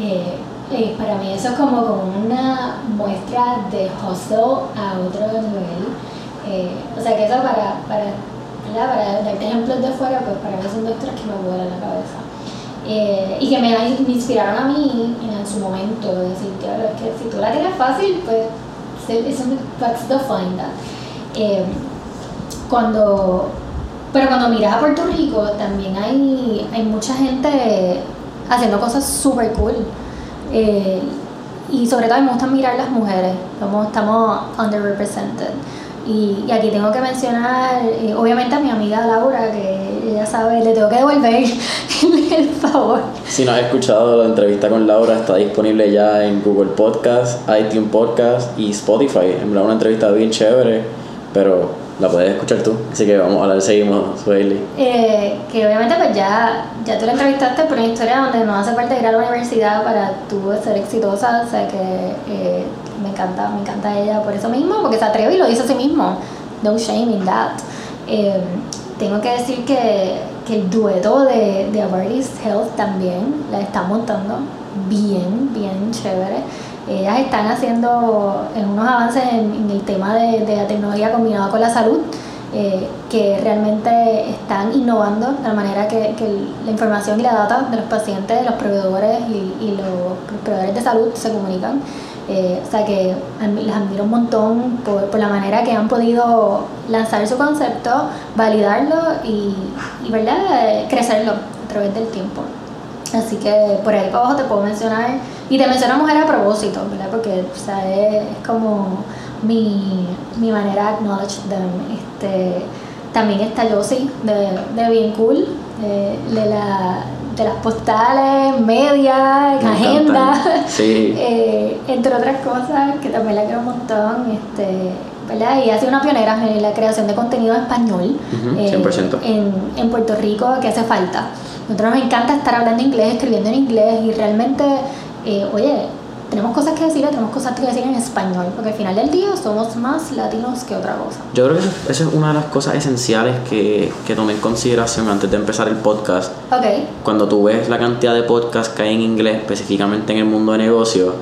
Eh, eh, para mí eso es como, una muestra de hustle a otro nivel. O sea que eso para, para, para darte ejemplos de fuera, pues para mí son dos tres que me vuelan la cabeza. Y que me, inspiraron a mí en, su momento, de decir, claro, es que si tú la tienes fácil, pues se- eso me- let's define that. Cuando Pero cuando miras a Puerto Rico, también hay, hay mucha gente haciendo cosas súper cool. Eh, y sobre todo me gusta mirar las mujeres, como estamos underrepresented. Y, y aquí tengo que mencionar, eh, obviamente, a mi amiga Laura, que ella sabe, le tengo que devolver el favor. Si no has escuchado la entrevista con Laura, está disponible ya en Google Podcast, iTunes Podcast y Spotify. En verdad, una entrevista bien chévere, pero la puedes escuchar tú. Así que vamos a hablar, seguimos, Sueli. Eh, que obviamente pues ya, ya tú la entrevistaste por una historia donde no hace falta ir a la universidad para tú ser exitosa, o sea que eh, me encanta, me encanta ella por eso mismo, porque se atreve y lo dice a sí mismo. No shame in that. Eh, tengo que decir que, que el dueto de, de Avartis Health también la está montando bien, bien chévere ellas están haciendo unos avances en, el tema de, la tecnología combinada con la salud, eh, que realmente están innovando la manera que, la información y la data de los pacientes, de los proveedores y, los, proveedores de salud se comunican. Eh, o sea que les admiro un montón por, por, la manera que han podido lanzar su concepto, validarlo y, y ¿verdad? crecerlo a través del tiempo. Así que por ahí para abajo te puedo mencionar y te menciono mujer a propósito, ¿verdad? Porque o sea, es, como mi, mi, manera de acknowledge them. Este, también está Josie de, de Bien Cool, de, de, la, de las postales, media, agenda, sí. eh, entre otras cosas que también la quiero un montón. Este, ¿verdad? Y ha sido una pionera en la creación de contenido en español 100%. Eh, en, en Puerto Rico que hace falta. Nosotros nos encanta estar hablando inglés, escribiendo en inglés y realmente eh, oye, tenemos cosas que decir, tenemos cosas que decir en español, porque al final del día somos más latinos que otra cosa. Yo creo que esa es una de las cosas esenciales que, que tomé en consideración antes de empezar el podcast. Okay. Cuando tú ves la cantidad de podcasts que hay en inglés, específicamente en el mundo de negocios,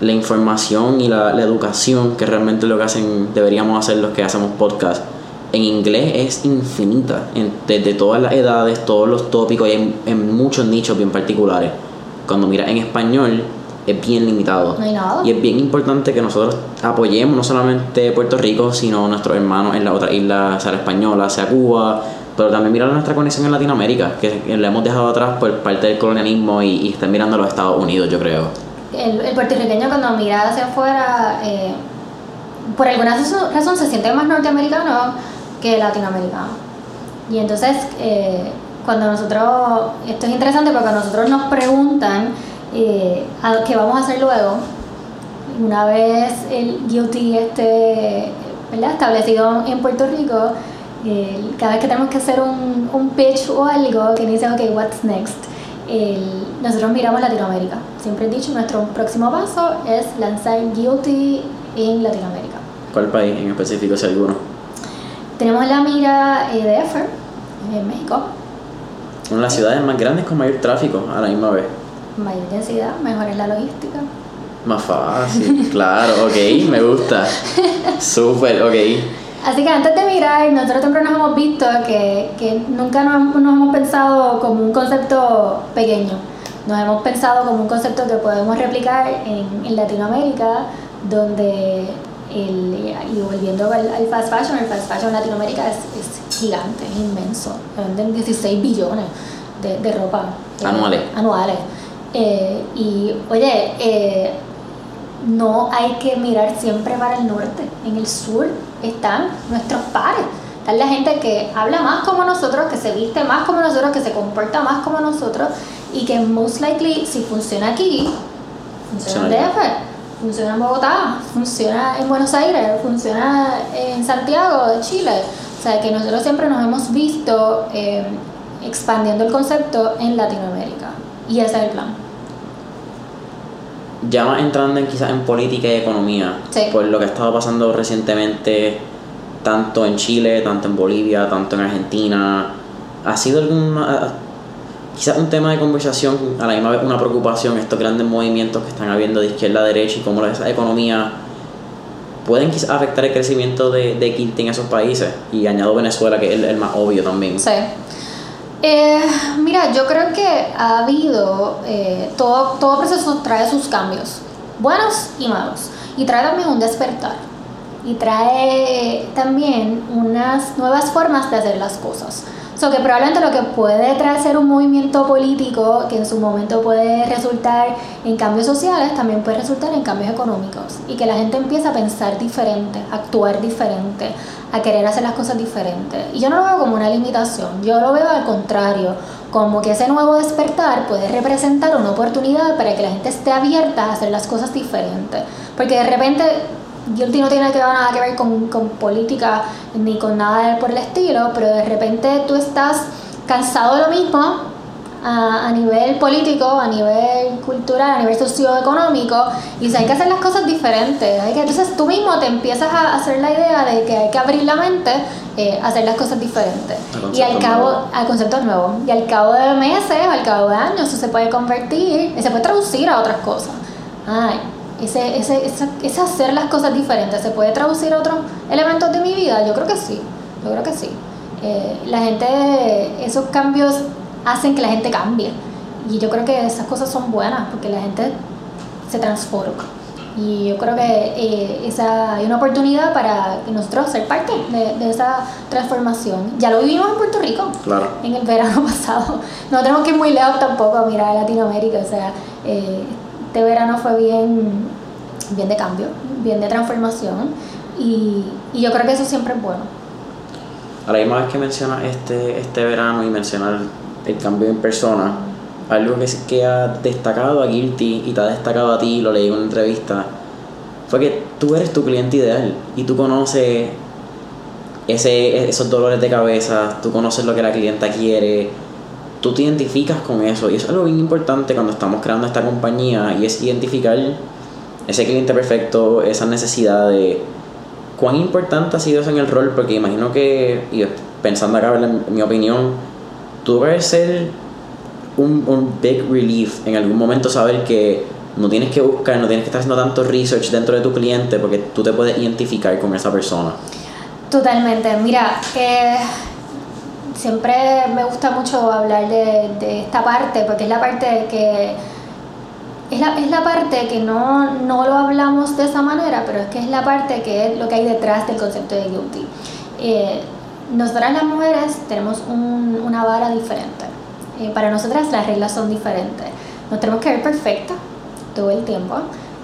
la información y la, la, educación que realmente lo que hacen, deberíamos hacer los que hacemos podcast, en inglés es infinita, en, desde todas las edades, todos los tópicos y en, en muchos nichos bien particulares cuando miras en español es bien limitado. Y es bien importante que nosotros apoyemos no solamente Puerto Rico, sino nuestros hermanos en la otra isla, sea la española, sea Cuba, pero también mirar nuestra conexión en Latinoamérica, que la hemos dejado atrás por parte del colonialismo y, y están mirando a los Estados Unidos, yo creo. El, el puertorriqueño cuando mira hacia afuera, eh, por alguna razón se siente más norteamericano que latinoamericano. Y entonces... Eh, cuando nosotros, esto es interesante porque nosotros nos preguntan eh, qué vamos a hacer luego, una vez el guilty esté establecido en Puerto Rico, cada vez que tenemos que hacer un, un, pitch o algo que dice, ok, what's next? nosotros miramos Latinoamérica. Siempre he dicho, nuestro próximo paso es lanzar Guilty en Latinoamérica. ¿Cuál país en específico, si alguno? Tenemos la mira eh, de EFER, en México. Una de las ciudades más grandes con mayor tráfico a la misma vez. Mayor densidad, mejor es la logística. Más fácil, claro, ok, me gusta. Súper, ok. Así que antes de mirar, nosotros siempre nos hemos visto que, que nunca nos, nos, hemos pensado como un concepto pequeño. Nos hemos pensado como un concepto que podemos replicar en, en Latinoamérica, donde el, y volviendo al, al, fast fashion, el fast fashion en Latinoamérica es, es gigante, es inmenso. Venden 16 billones de, de ropa. Eh, anuales. anuales. Eh, y oye, eh, no hay que mirar siempre para el norte. En el sur están nuestros pares. Está la gente que habla más como nosotros, que se viste más como nosotros, que se comporta más como nosotros y que most likely si funciona aquí, funciona en DF funciona en Bogotá, funciona en Buenos Aires, funciona en Santiago de Chile. O sea, que nosotros siempre nos hemos visto eh, expandiendo el concepto en Latinoamérica. Y ese es el plan. Ya más entrando en, quizás en política y economía, por lo que ha estado pasando recientemente, tanto en Chile, tanto en Bolivia, tanto en Argentina, ¿ha sido alguna, quizás un tema de conversación, a la misma vez una preocupación, estos grandes movimientos que están habiendo de izquierda a derecha y cómo esa economía pueden quizás afectar el crecimiento de, de en esos países. Y añado Venezuela, que es el, más obvio también. Sí. Eh, mira, yo creo que ha habido, eh, todo, todo proceso trae sus cambios, buenos y malos, y trae también un despertar. y trae también unas nuevas formas de hacer las cosas. So que probablemente lo que puede traer ser un movimiento político que en su momento puede resultar en cambios sociales, también puede resultar en cambios económicos. Y que la gente empieza a pensar diferente, a actuar diferente, a querer hacer las cosas diferentes. Y yo no lo veo como una limitación, yo lo veo al contrario, como que ese nuevo despertar puede representar una oportunidad para que la gente esté abierta a hacer las cosas diferentes. Porque de repente Guilty no tiene que nada que ver con, con, política ni con nada por el estilo, pero de repente tú estás cansado de lo mismo a, a, nivel político, a nivel cultural, a nivel socioeconómico, y hay que hacer las cosas diferentes. Hay que, entonces tú mismo te empiezas a hacer la idea de que hay que abrir la mente, eh, hacer las cosas diferentes. Y al cabo, nuevo. al concepto nuevo, y al cabo de meses, al cabo de años, eso se puede convertir, se puede traducir a otras cosas. Ay, ese, ese, ese, hacer las cosas diferentes, ¿se puede traducir a otros elementos de mi vida? Yo creo que sí, yo creo que sí. Eh, la gente, esos cambios hacen que la gente cambie. Y yo creo que esas cosas son buenas porque la gente se transforma. Y yo creo que eh, esa, hay una oportunidad para nosotros ser parte de, de, esa transformación. Ya lo vivimos en Puerto Rico, claro. en el verano pasado. No tenemos que ir muy lejos tampoco a mirar a Latinoamérica. O sea, eh, este verano fue bien, bien de cambio, bien de transformación y, y yo creo que eso siempre es bueno. A la misma vez que mencionas este, este verano y mencionar el cambio en persona, algo que, que ha destacado a Guilty y te ha destacado a ti, lo leí en una entrevista, fue que tú eres tu cliente ideal y tú conoces ese, esos dolores de cabeza, tú conoces lo que la clienta quiere, tú te identificas con eso. Y eso es algo bien importante cuando estamos creando esta compañía y es identificar ese cliente perfecto, esa necesidad de cuán importante ha sido eso en el rol, porque imagino que, y pensando acá en mi opinión, tú debes ser un, un big relief en algún momento saber que no tienes que buscar, no tienes que estar haciendo tanto research dentro de tu cliente porque tú te puedes identificar con esa persona. Totalmente, mira, eh, siempre me gusta mucho hablar de, esta parte porque es la parte que es la, es la parte que no, no, lo hablamos de esa manera, pero es que es la parte que es lo que hay detrás del concepto de guilty. Eh, nosotras las mujeres tenemos un, una vara diferente. Eh, para nosotras las reglas son diferentes. No tenemos que ver perfecta todo el tiempo.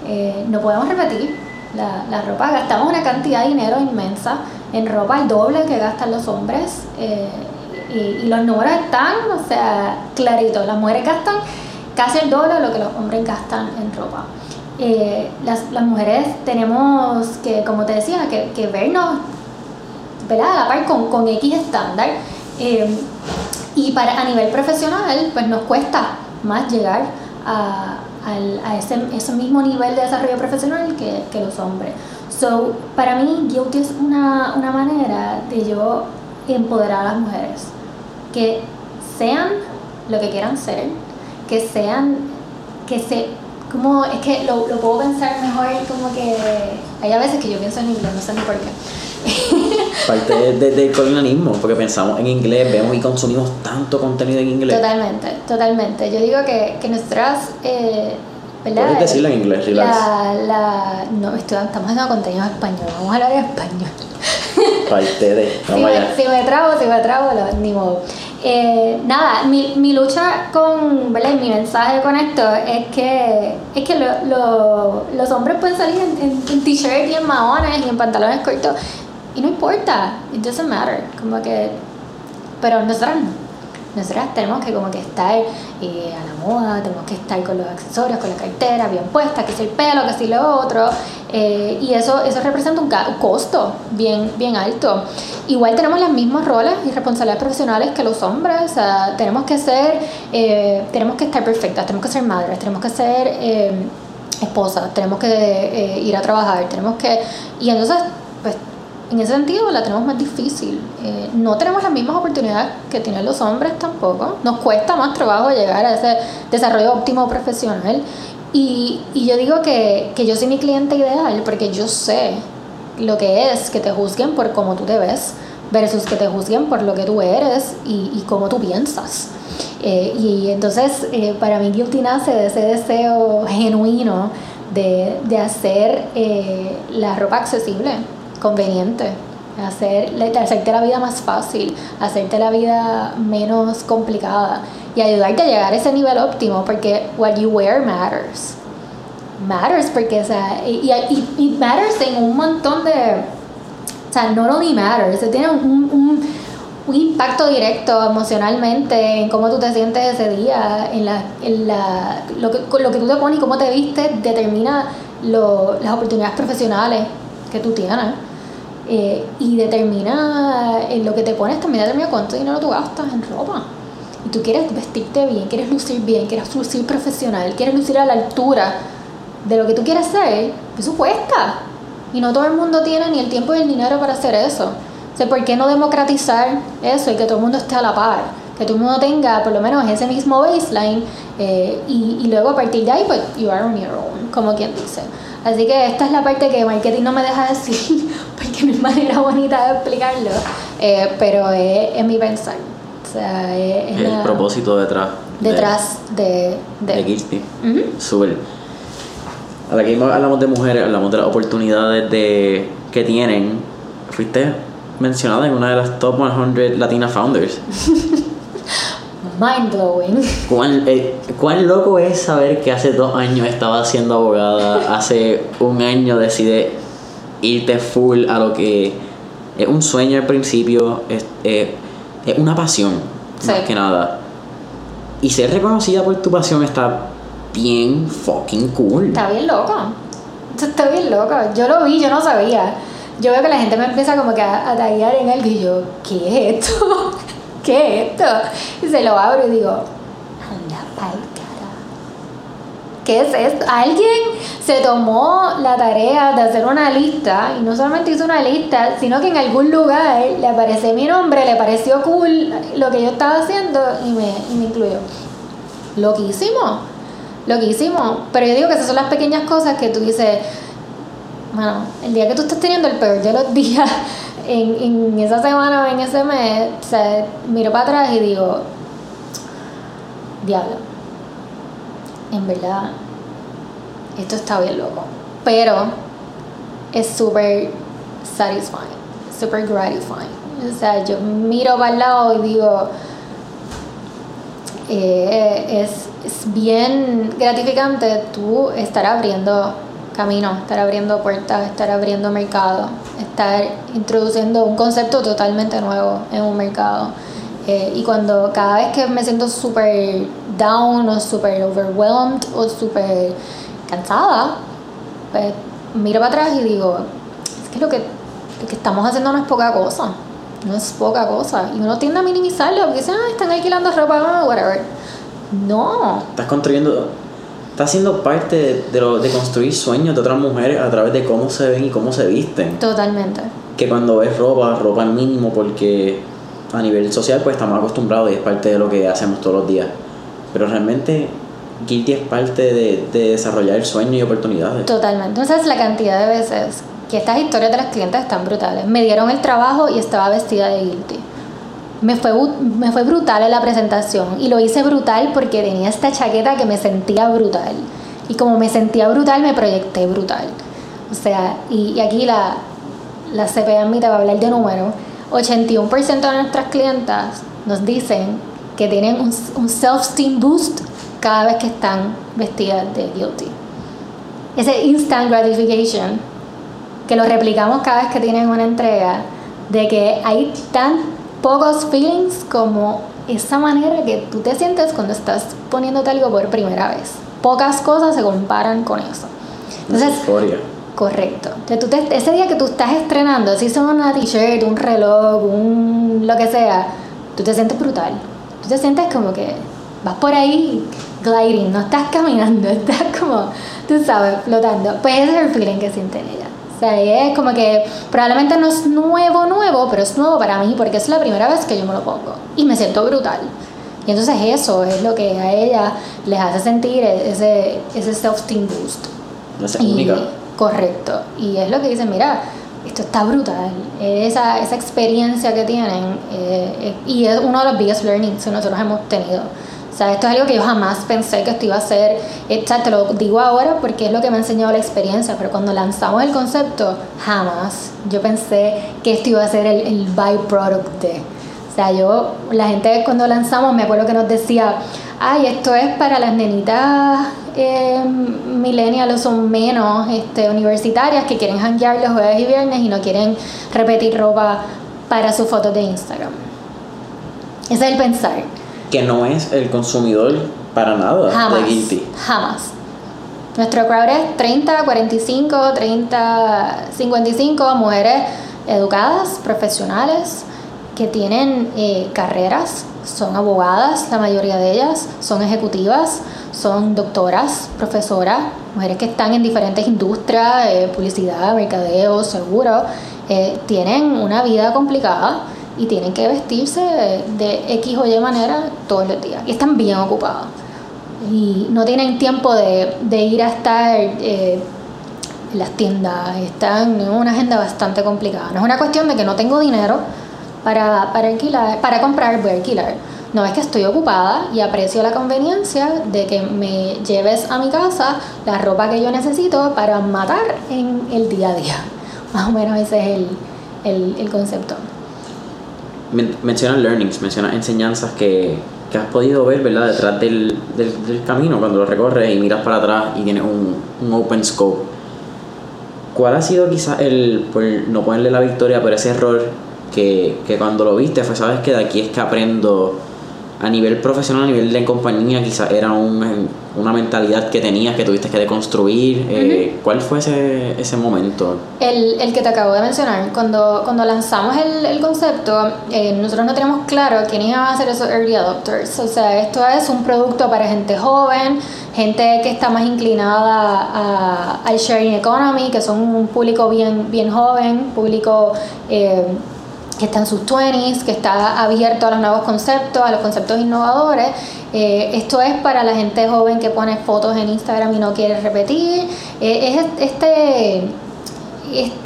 Eh, no podemos repetir la, ropa. Gastamos una cantidad de dinero inmensa en ropa, el doble que gastan los hombres. Y, los números están, o sea, claritos. Las mujeres gastan casi el doble de lo que los hombres gastan en ropa. Eh, las, las, mujeres tenemos que, como te decía, que, vernos ¿verdad? a la par con, con X estándar. Eh, y para, a nivel profesional, pues nos cuesta más llegar a, a, a ese, ese, mismo nivel de desarrollo profesional que, que, los hombres. So, para mí, Guilty es una, una manera de yo empoderar a las mujeres que sean lo que quieran ser, que sean, que se, como, es que lo, lo puedo pensar mejor como que, hay a veces que yo pienso en inglés, no sé ni por qué. Parte del de, de colonialismo, porque pensamos en inglés, vemos y consumimos tanto contenido en inglés. Totalmente, totalmente. Yo digo que, que nuestras... Eh, ¿verdad? Puedes decirlo en inglés, relax. La, la, no, estoy, estamos haciendo contenido en español, vamos a hablar en español. Parte de, vamos si, allá. Me, si me trabo, si me trabo, ni modo. Eh, nada, mi, mi lucha con, ¿verdad? Mi mensaje con esto es que, es que lo, lo, los hombres pueden salir en, t-shirt y en maones y en pantalones cortos y no importa, it doesn't matter, como que, pero nosotras no. Nosotras tenemos que como que estar eh, a la moda, tenemos que estar con los accesorios, con la cartera bien puesta, que si el pelo, que si lo otro, eh, y eso, eso representa un, costo bien, bien alto. Igual tenemos los mismos roles y responsabilidades profesionales que los hombres, o sea, tenemos que ser, eh, tenemos que estar perfectas, tenemos que ser madres, tenemos que ser esposas, tenemos que ir a trabajar, tenemos que, y entonces, pues en ese sentido la tenemos más difícil. Eh, no tenemos las mismas oportunidades que tienen los hombres tampoco. Nos cuesta más trabajo llegar a ese desarrollo óptimo profesional. Y, yo digo que, que, yo soy mi cliente ideal porque yo sé lo que es que te juzguen por cómo tú te ves versus que te juzguen por lo que tú eres y, y cómo tú piensas. Eh, y entonces eh, para mí Guilty nace de ese deseo genuino de, de hacer la ropa accesible conveniente, hacer, hacerte la vida más fácil, hacerte la vida menos complicada y ayudarte a llegar a ese nivel óptimo porque what you wear matters. Matters porque, o sea, y, y, matters en un montón de. O sea, not only matters, tiene un, un, impacto directo emocionalmente en cómo tú te sientes ese día, en, la, en la, lo, que, lo que tú te pones y cómo te vistes, determina lo, las oportunidades profesionales que tú tienes. Eh, y determina en lo que te pones también determina cuánto dinero tú gastas en ropa y tú quieres vestirte bien, quieres lucir bien, quieres lucir profesional, quieres lucir a la altura de lo que tú quieres ser, eso cuesta. Y no todo el mundo tiene ni el tiempo ni el dinero para hacer eso. O sea, ¿por qué no democratizar eso y que todo el mundo esté a la par? Que todo el mundo tenga por lo menos ese mismo baseline eh, y, y, luego a partir de ahí, pues, you are on your own, como quien dice. Así que esta es la parte que marketing no me deja decir, porque no es manera bonita de explicarlo, eh, pero es, mi pensar. O sea, es, el propósito detrás. Detrás de... De, de, Kirsti. Súper a la que hablamos de mujeres, hablamos de las oportunidades de, que tienen. Fuiste mencionada en una de las top 100 Latina Founders. Mind blowing. ¿Cuán, eh, ¿Cuán loco es saber que hace dos años estaba siendo abogada? Hace un año decide irte full a lo que es un sueño al principio, es, es una pasión, más que nada. Y ser reconocida por tu pasión está bien fucking cool. Está bien loco. Está bien loco. Yo lo vi, yo no sabía. Yo veo que la gente me empieza como que a, a en algo y yo, ¿qué es esto? ¿Qué es esto? Y se lo abro y digo, anda pa'l. ¿Qué es esto? Alguien se tomó la tarea de hacer una lista y no solamente hizo una lista, sino que en algún lugar le apareció mi nombre, le pareció cool lo que yo estaba haciendo y me, y me incluyó. Loquísimo lo que hicimos. Pero yo digo que esas son las pequeñas cosas que tú dices, bueno, el día que tú estás teniendo el peor de los días, en, en esa semana o en ese mes, o sea, miro para atrás y digo, diablo, en verdad, esto está bien loco. Pero es súper satisfying, súper gratifying. O sea, yo miro para el lado y digo, eh, es es bien gratificante tú estar abriendo camino, estar abriendo puertas, estar abriendo mercado, estar introduciendo un concepto totalmente nuevo en un mercado. Eh, y cuando cada vez que me siento súper down o súper overwhelmed o súper cansada, pues miro para atrás y digo, es que lo que, lo que estamos haciendo no es poca cosa, no es poca cosa. Y uno tiende a minimizarlo porque dicen, ah, están alquilando ropa, whatever no. Estás construyendo, estás siendo parte de, lo, de construir sueños de otras mujeres a través de cómo se ven y cómo se visten. Totalmente. Que cuando ves ropa, ropa al mínimo porque a nivel social pues estamos acostumbrados y es parte de lo que hacemos todos los días. Pero realmente Guilty es parte de, de desarrollar el sueño y oportunidades. Totalmente. Sabes la cantidad de veces que estas historias de las clientes están brutales. Me dieron el trabajo y estaba vestida de Guilty me fue, me fue brutal en la presentación y lo hice brutal porque tenía esta chaqueta que me sentía brutal. Y como me sentía brutal, me proyecté brutal. O sea, y, aquí la, la mí te va a hablar de número. 81% de nuestras clientas nos dicen que tienen un, un self-esteem boost cada vez que están vestidas de guilty. Ese instant gratification, que lo replicamos cada vez que tienen una entrega, de que hay tan pocos feelings como esa manera que tú te sientes cuando estás poniéndote algo por primera vez. Pocas cosas se comparan con eso. Entonces, correcto. Entonces, ese día que tú estás estrenando, si son una t-shirt, un reloj, un lo que sea, tú te sientes brutal. Tú te sientes como que vas por ahí gliding, no estás caminando, estás como, tú sabes, flotando. Pues ese es el feeling que sienten ellas. O sea, es como que probablemente no es nuevo, nuevo, pero es nuevo para mí porque es la primera vez que yo me lo pongo. Y me siento brutal. Y entonces eso es lo que a ella les hace sentir ese, ese self-esteem boost. Esa única. Correcto. Y es lo que dicen, mira, esto está brutal. Esa, esa experiencia que tienen eh, y es uno de los biggest learnings que nosotros hemos tenido. O sea, esto es algo que yo jamás pensé que esto iba a ser, te lo digo ahora porque es lo que me ha enseñado la experiencia, pero cuando lanzamos el concepto, jamás yo pensé que esto iba a ser el, el byproduct de. O sea, yo, la gente cuando lanzamos, me acuerdo que nos decía, ay, esto es para las nenitas eh, millennials o menos este, universitarias que quieren hanguear los jueves y viernes y no quieren repetir ropa para sus fotos de Instagram. Ese es el pensar que no es el consumidor para nada jamás, de Guilty. Jamás. Nuestro crowd es 30, 45, 30, 55 mujeres educadas, profesionales, que tienen eh, carreras, son abogadas, la mayoría de ellas, son ejecutivas, son doctoras, profesoras, mujeres que están en diferentes industrias, eh, publicidad, mercadeo, seguro, eh, tienen una vida complicada y tienen que vestirse de X o Y manera todos los días y están bien ocupados y no tienen tiempo de, ir a estar eh, en las tiendas, están en una agenda bastante complicada. No es una cuestión de que no tengo dinero para, para alquilar, para comprar, voy a alquilar. No es que estoy ocupada y aprecio la conveniencia de que me lleves a mi casa la ropa que yo necesito para matar en el día a día. Más o menos ese es el, el concepto mencionas learnings, mencionas enseñanzas que, que, has podido ver, ¿verdad? Detrás del, del, del, camino, cuando lo recorres y miras para atrás y tienes un, un open scope. ¿Cuál ha sido quizás el, no ponerle la victoria, pero ese error que, que cuando lo viste fue, sabes que de aquí es que aprendo a nivel profesional, a nivel de compañía, quizás era un, una mentalidad que tenías, que tuviste que deconstruir. Eh, ¿Cuál fue ese, ese momento? El, el, que te acabo de mencionar. Cuando, cuando lanzamos el, el concepto, eh, nosotros no teníamos claro quién iba a ser esos early adopters. O sea, esto es un producto para gente joven, gente que está más inclinada a, al sharing economy, que son un público bien, bien joven, público... Eh, que está en sus 20s, que está abierto a los nuevos conceptos, a los conceptos innovadores. Eh, esto es para la gente joven que pone fotos en Instagram y no quiere repetir. Eh, es este,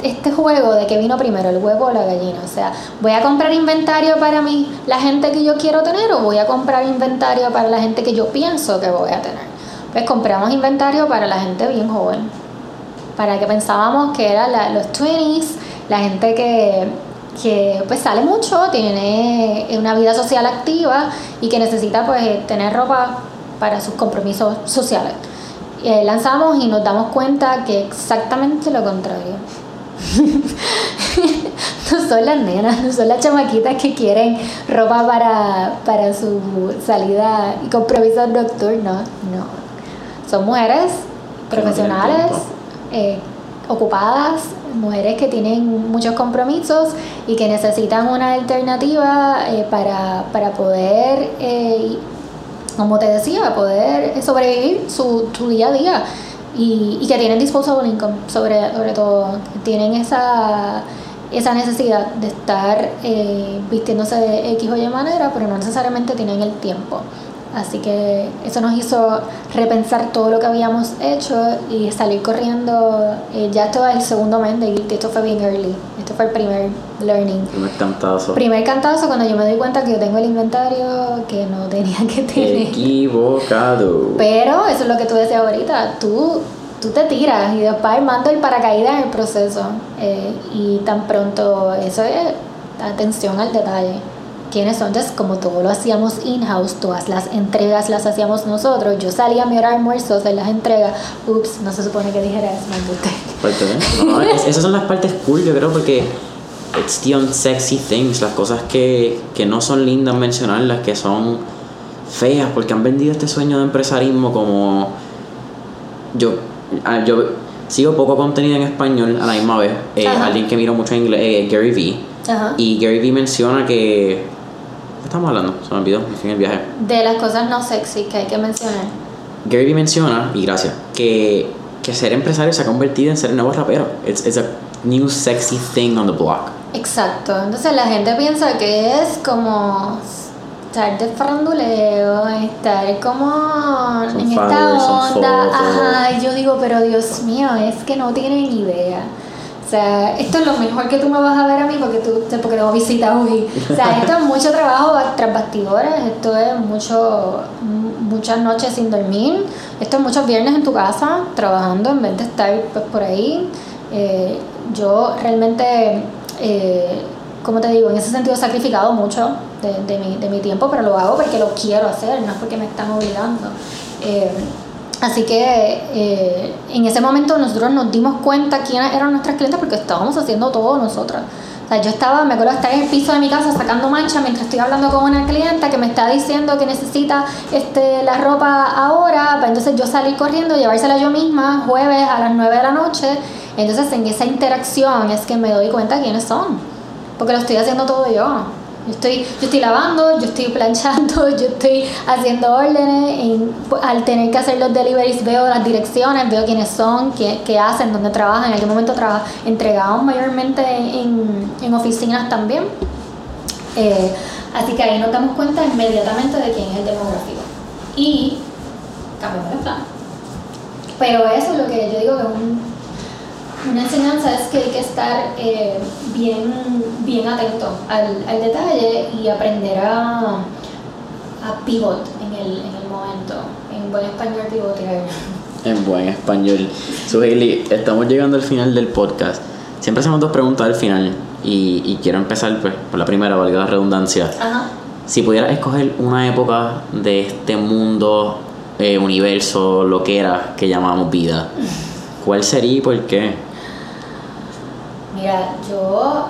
este juego de que vino primero, el huevo o la gallina. O sea, ¿voy a comprar inventario para mí, la gente que yo quiero tener, o voy a comprar inventario para la gente que yo pienso que voy a tener? Pues compramos inventario para la gente bien joven. Para que pensábamos que era los 20s, la gente que que pues sale mucho, tiene una vida social activa y que necesita pues tener ropa para sus compromisos sociales. Eh, lanzamos y nos damos cuenta que exactamente lo contrario. no son las nenas, no son las chamaquitas que quieren ropa para, para su salida y compromisos nocturnos, no. Son mujeres profesionales eh, ocupadas, mujeres que tienen muchos compromisos y que necesitan una alternativa eh, para, para, poder, eh, como te decía, poder sobrevivir su, su día a día y, que tienen disposable income, sobre, sobre todo, tienen esa, esa necesidad de estar eh, vistiéndose de X o Y manera, pero no necesariamente tienen el tiempo. Así que eso nos hizo repensar todo lo que habíamos hecho y salir corriendo. Eh, ya esto es el segundo mes de Guilty, esto fue bien early. Esto fue el primer learning. Primer cantazo. Primer cantazo cuando yo me doy cuenta que yo tengo el inventario que no tenía que tener. Equivocado. Pero eso es lo que tú decías ahorita. Tú, tú te tiras y después mando el paracaídas en el proceso. Eh, y tan pronto, eso es atención al detalle quiénes son. Entonces, como todo lo hacíamos in-house, todas las entregas las hacíamos nosotros. Yo salía a mi hora de almuerzos de las entregas. Ups, no se supone que dijera eso, me no, esas son las partes cool, yo creo, porque it's the unsexy things, las cosas que, que no son lindas mencionar, las que son feas, porque han vendido este sueño de empresarismo como. Yo, ah, yo sigo poco contenido en español a la misma vez. Eh, alguien que miro mucho en inglés, eh, Gary Vee. Y Gary Vee menciona que estamos hablando? Se me olvidó, en el viaje. De las cosas no sexy que hay que mencionar. Gary menciona, y gracias, que, que ser empresario se ha convertido en ser el nuevo rapero. It's, it's a new sexy thing on the block. Exacto. Entonces la gente piensa que es como estar de faranduleo, estar como en esta onda. Ajá, y yo digo, pero Dios mío, es que no tienen idea. O sea, esto es lo mejor que tú me vas a ver a mí porque tú porque tengo visita hoy. O sea, esto es mucho trabajo tras bastidores, esto es mucho muchas noches sin dormir, esto es muchos viernes en tu casa trabajando en vez de estar pues, por ahí. Eh, yo realmente, eh, como te digo, en ese sentido he sacrificado mucho de, mi, de, mi, tiempo, pero lo hago porque lo quiero hacer, no es porque me están obligando. Eh, así que eh, en ese momento nosotros nos dimos cuenta quiénes eran nuestras clientes porque estábamos haciendo todo nosotras. O sea, yo estaba, me acuerdo estar en el piso de mi casa sacando mancha mientras estoy hablando con una clienta que me está diciendo que necesita este, la ropa ahora, para entonces yo salir corriendo, llevársela yo misma jueves a las 9 de la noche. Entonces en esa interacción es que me doy cuenta quiénes son, porque lo estoy haciendo todo yo. Yo estoy, yo estoy lavando, yo estoy planchando, yo estoy haciendo órdenes. al tener que hacer los deliveries veo las direcciones, veo quiénes son, qué, qué hacen, dónde trabajan. En algún momento trabajan, entregamos mayormente en, en oficinas también. Eh, así que ahí nos damos cuenta inmediatamente de quién es el demográfico. Y cambiamos de plan. Pero eso es lo que yo digo que es un una enseñanza es que hay que estar eh, bien, bien atento al, al, detalle y aprender a, a pivot en el, en el momento. En buen español, pivotear. En buen español. So, estamos llegando al final del podcast. Siempre hacemos dos preguntas al final y, y quiero empezar pues, por la primera, valga la redundancia. Ajá. Si pudieras escoger una época de este mundo, eh, universo, lo que era, que llamamos vida, ¿cuál sería y por qué? Mira, yo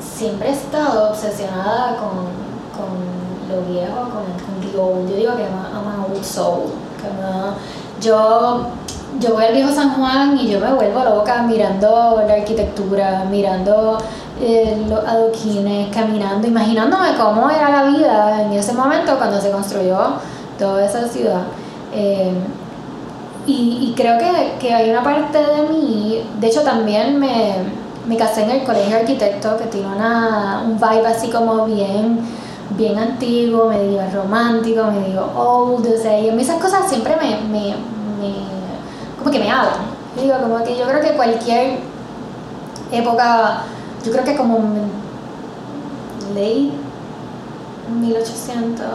siempre he estado obsesionada con, con lo viejo, con, the old. Yo digo que I'm an old soul. yo, yo voy al viejo San Juan y yo me vuelvo loca mirando la arquitectura, mirando eh, los adoquines, caminando, imaginándome cómo era la vida en ese momento cuando se construyó toda esa ciudad. Eh, y, y, creo que, que hay una parte de mí, de hecho también me, me casé en el colegio de arquitecto que tiene una, un vibe así como bien, bien antiguo, medio romántico, medio old, o sea, y a mí esas cosas siempre me, me, me como que me hablan. Yo digo, como que yo creo que cualquier época, yo creo que como ley 1800,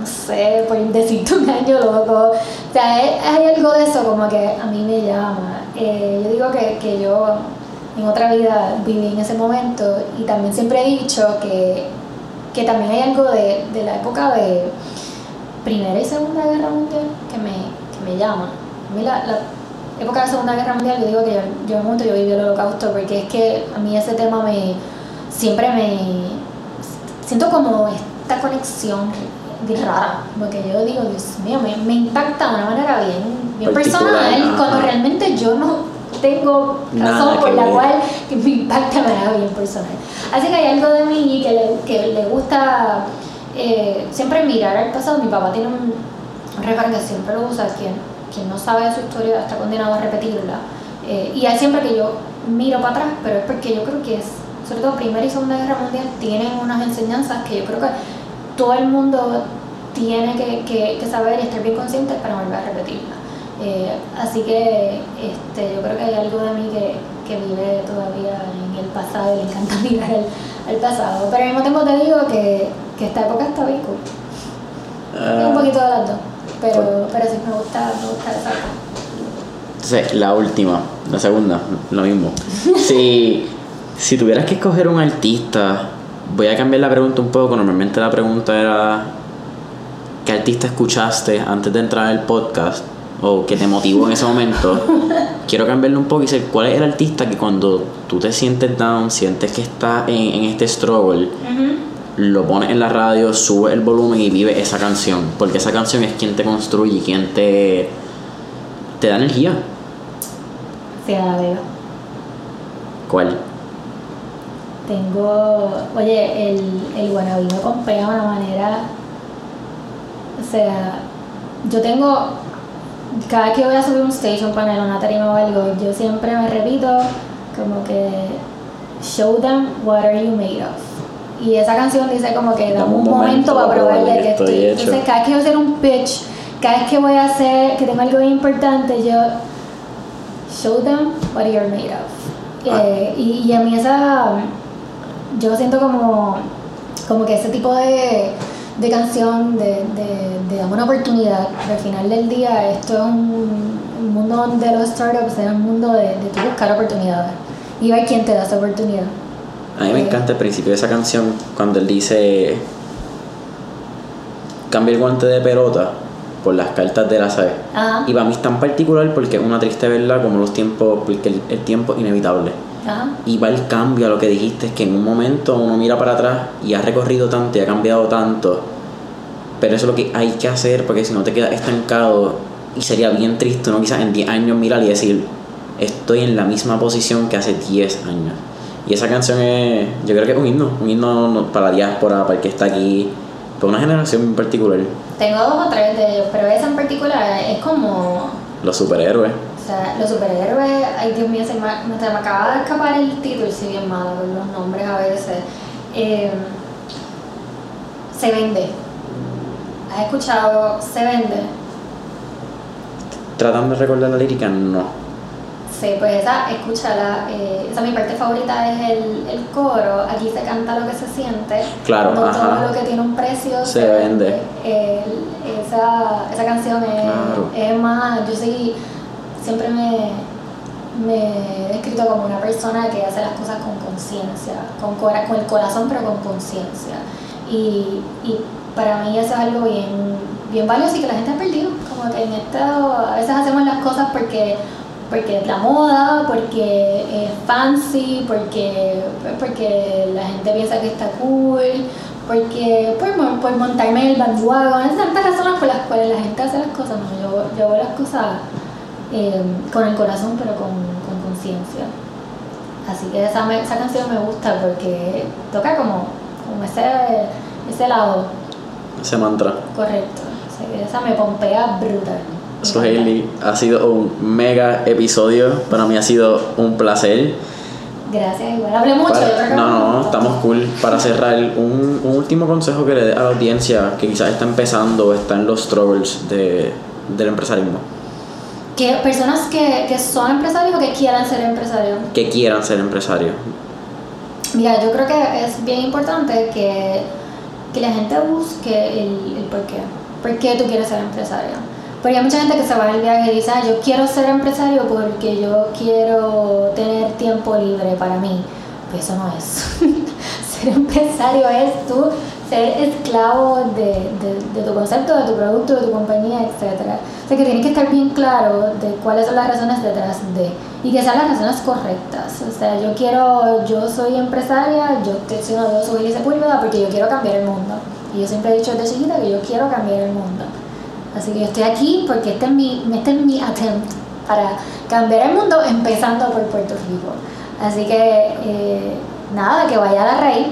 no sé, por decirte un año loco. O sea, hay, algo de eso como que a mí me llama. Eh, yo digo que, que yo en otra vida viví en ese momento y también siempre he dicho que, que también hay algo de, de, la época de Primera y Segunda Guerra Mundial que me, que me llama. A mí la, la, época de la Segunda Guerra Mundial, yo digo que yo, yo en yo viví el holocausto porque es que a mí ese tema me siempre me siento como esta conexión rara, porque yo digo, Dios mío, me, me impacta de una manera bien, bien personal, cuando realmente yo no tengo razón por la cual me impacta manera bien personal. Así que hay algo de mí que le, que le gusta eh, siempre mirar al pasado. Mi papá tiene un, refrán que siempre lo usa, quien, quien no sabe de su historia está condenado a repetirla. Eh, y hay siempre que yo miro para atrás, pero es porque yo creo que es, sobre todo Primera y Segunda Guerra Mundial, tienen unas enseñanzas que yo creo que todo el mundo tiene que, que, que saber y estar bien consciente para volver a repetirla. Eh, así que este, yo creo que hay algo de mí que, que vive todavía en el pasado y le encanta mirar al, pasado. Pero al mismo tiempo te digo que, que esta época está bien cool. un ah. poquito de las dos, pero, pero sí me gusta, me gusta esa Entonces, la última, la segunda, lo mismo. si, si tuvieras que escoger un artista, voy a cambiar la pregunta un poco. Normalmente la pregunta era: ¿qué artista escuchaste antes de entrar al podcast? O que te motivó en ese momento, quiero cambiarlo un poco y decir cuál es el artista que cuando tú te sientes down, sientes que estás en, en este struggle, lo pones en la radio, sube el volumen y vive esa canción, porque esa canción es quien te construye y quien te, te da energía. La veo. ¿Cuál? Tengo, oye, el, el guanabí me de una manera, o sea, yo tengo cada vez que voy a subir un stage, un panel, una tarima o algo, yo siempre me repito como que show them what are you made of. Y esa canción dice como que dame un, momento, para probar de que estoy. Entonces cada vez que voy a hacer un pitch, cada vez que voy a hacer, que tengo algo importante, yo show them what you're made of. Eh, y, y a mí esa, yo siento como, como que ese tipo de, de canción, de, de, de una oportunidad, al final del día esto es un, un mundo donde los startups es un mundo de, de tú buscar oportunidades y ver quién te da esa oportunidad. A mí me encanta el principio de esa canción cuando él dice cambia el guante de pelota por las cartas de la SAE. Y para mí es tan particular porque es una triste verdad como los tiempos, porque el, el tiempo es inevitable. Ajá, Y va el cambio a lo que dijiste, es que en un momento uno mira para atrás y ha recorrido tanto y ha cambiado tanto. Pero eso es lo que hay que hacer porque si no te quedas estancado y sería bien triste uno quizás en 10 años mirar y decir, estoy en la misma posición que hace 10 años. Y esa canción es, yo creo que es un himno, un himno no- para la diáspora, para el que está aquí, para una generación en particular, Tengo dos o tres de ellos, pero esa en particular es como los superhéroes. O sea, los superhéroes, ay Dios mío, se me, se me acaba de escapar el título, si bien malo con los nombres a veces. Eh, se vende. ¿Has escuchado Se vende? Tratando de recordar la lírica, no. Sí, pues esa, escúchala. eh, esa mi parte favorita es el, el coro. Aquí se canta lo que se siente. Claro, no ajá. todo lo que tiene un precio Se vende. El- esa, esa canción es, Claro. es más, yo sí, siempre me, me he descrito como una persona que hace las cosas con conciencia, con, cora- con el corazón pero con conciencia. Y, y para mí eso es algo bien, bien valioso y que la gente ha perdido. Como que en esto a veces hacemos las cosas porque porque es la moda, porque es fancy, porque, porque la gente piensa que está cool, porque por, mon- por montarme en el bandwagon, hay tantas razones por las cuales la gente hace las cosas, no, yo, yo hago las cosas eh, con el corazón pero con con conciencia. Así que esa, me- esa canción me gusta porque toca como, como ese, ese lado Ese mantra. correcto. Así que esa me pompea brutal. So. Hailey, ha sido un mega episodio. Para mí ha sido un placer. Gracias, igual hablé mucho. Para- no, no, mucho. estamos cool. Para cerrar, un, un último consejo que le dé a la audiencia que quizás está empezando o está en los struggles de, del empresarismo. Que personas que, que son empresarios o que quieran ser empresarios. Que quieran ser empresarios. Mira, yo creo que es bien importante que, que la gente busque el, el por qué. ¿Por qué tú quieres ser empresario? Porque hay mucha gente que se va al viaje y dice, ah, yo quiero ser empresario porque yo quiero tener tiempo libre para mí. Pues eso no es. ser empresario es tú ser esclavo de, de- de tu concepto, de tu producto, de tu compañía, etc. O sea que tienes que estar bien claro de cuáles son las razones detrás de y que sean las razones correctas. O sea, yo quiero, yo soy empresaria, yo estoy yo soy Elisa Sepúlveda porque yo quiero cambiar el mundo. Y yo siempre he dicho desde chiquita que yo quiero cambiar el mundo. Así que yo estoy aquí porque este es mi, este es mi attempt para cambiar el mundo empezando por Puerto Rico. Así que eh, nada, que vaya a la raíz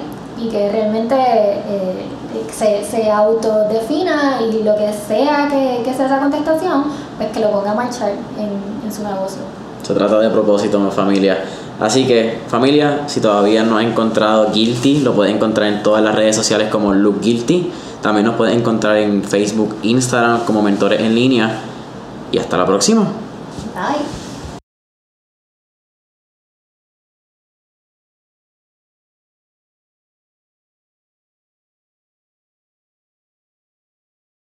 y que realmente eh, se, se autodefina y lo que sea que, que sea esa contestación, pues que lo ponga a marchar en, en su negocio. Se trata de propósito, mi familia. Así que, familia, si todavía no has encontrado Guilty, lo puedes encontrar en todas las redes sociales como Look Guilty. También nos puedes encontrar en Facebook, Instagram como Mentores en Línea. Y hasta la próxima. Bye.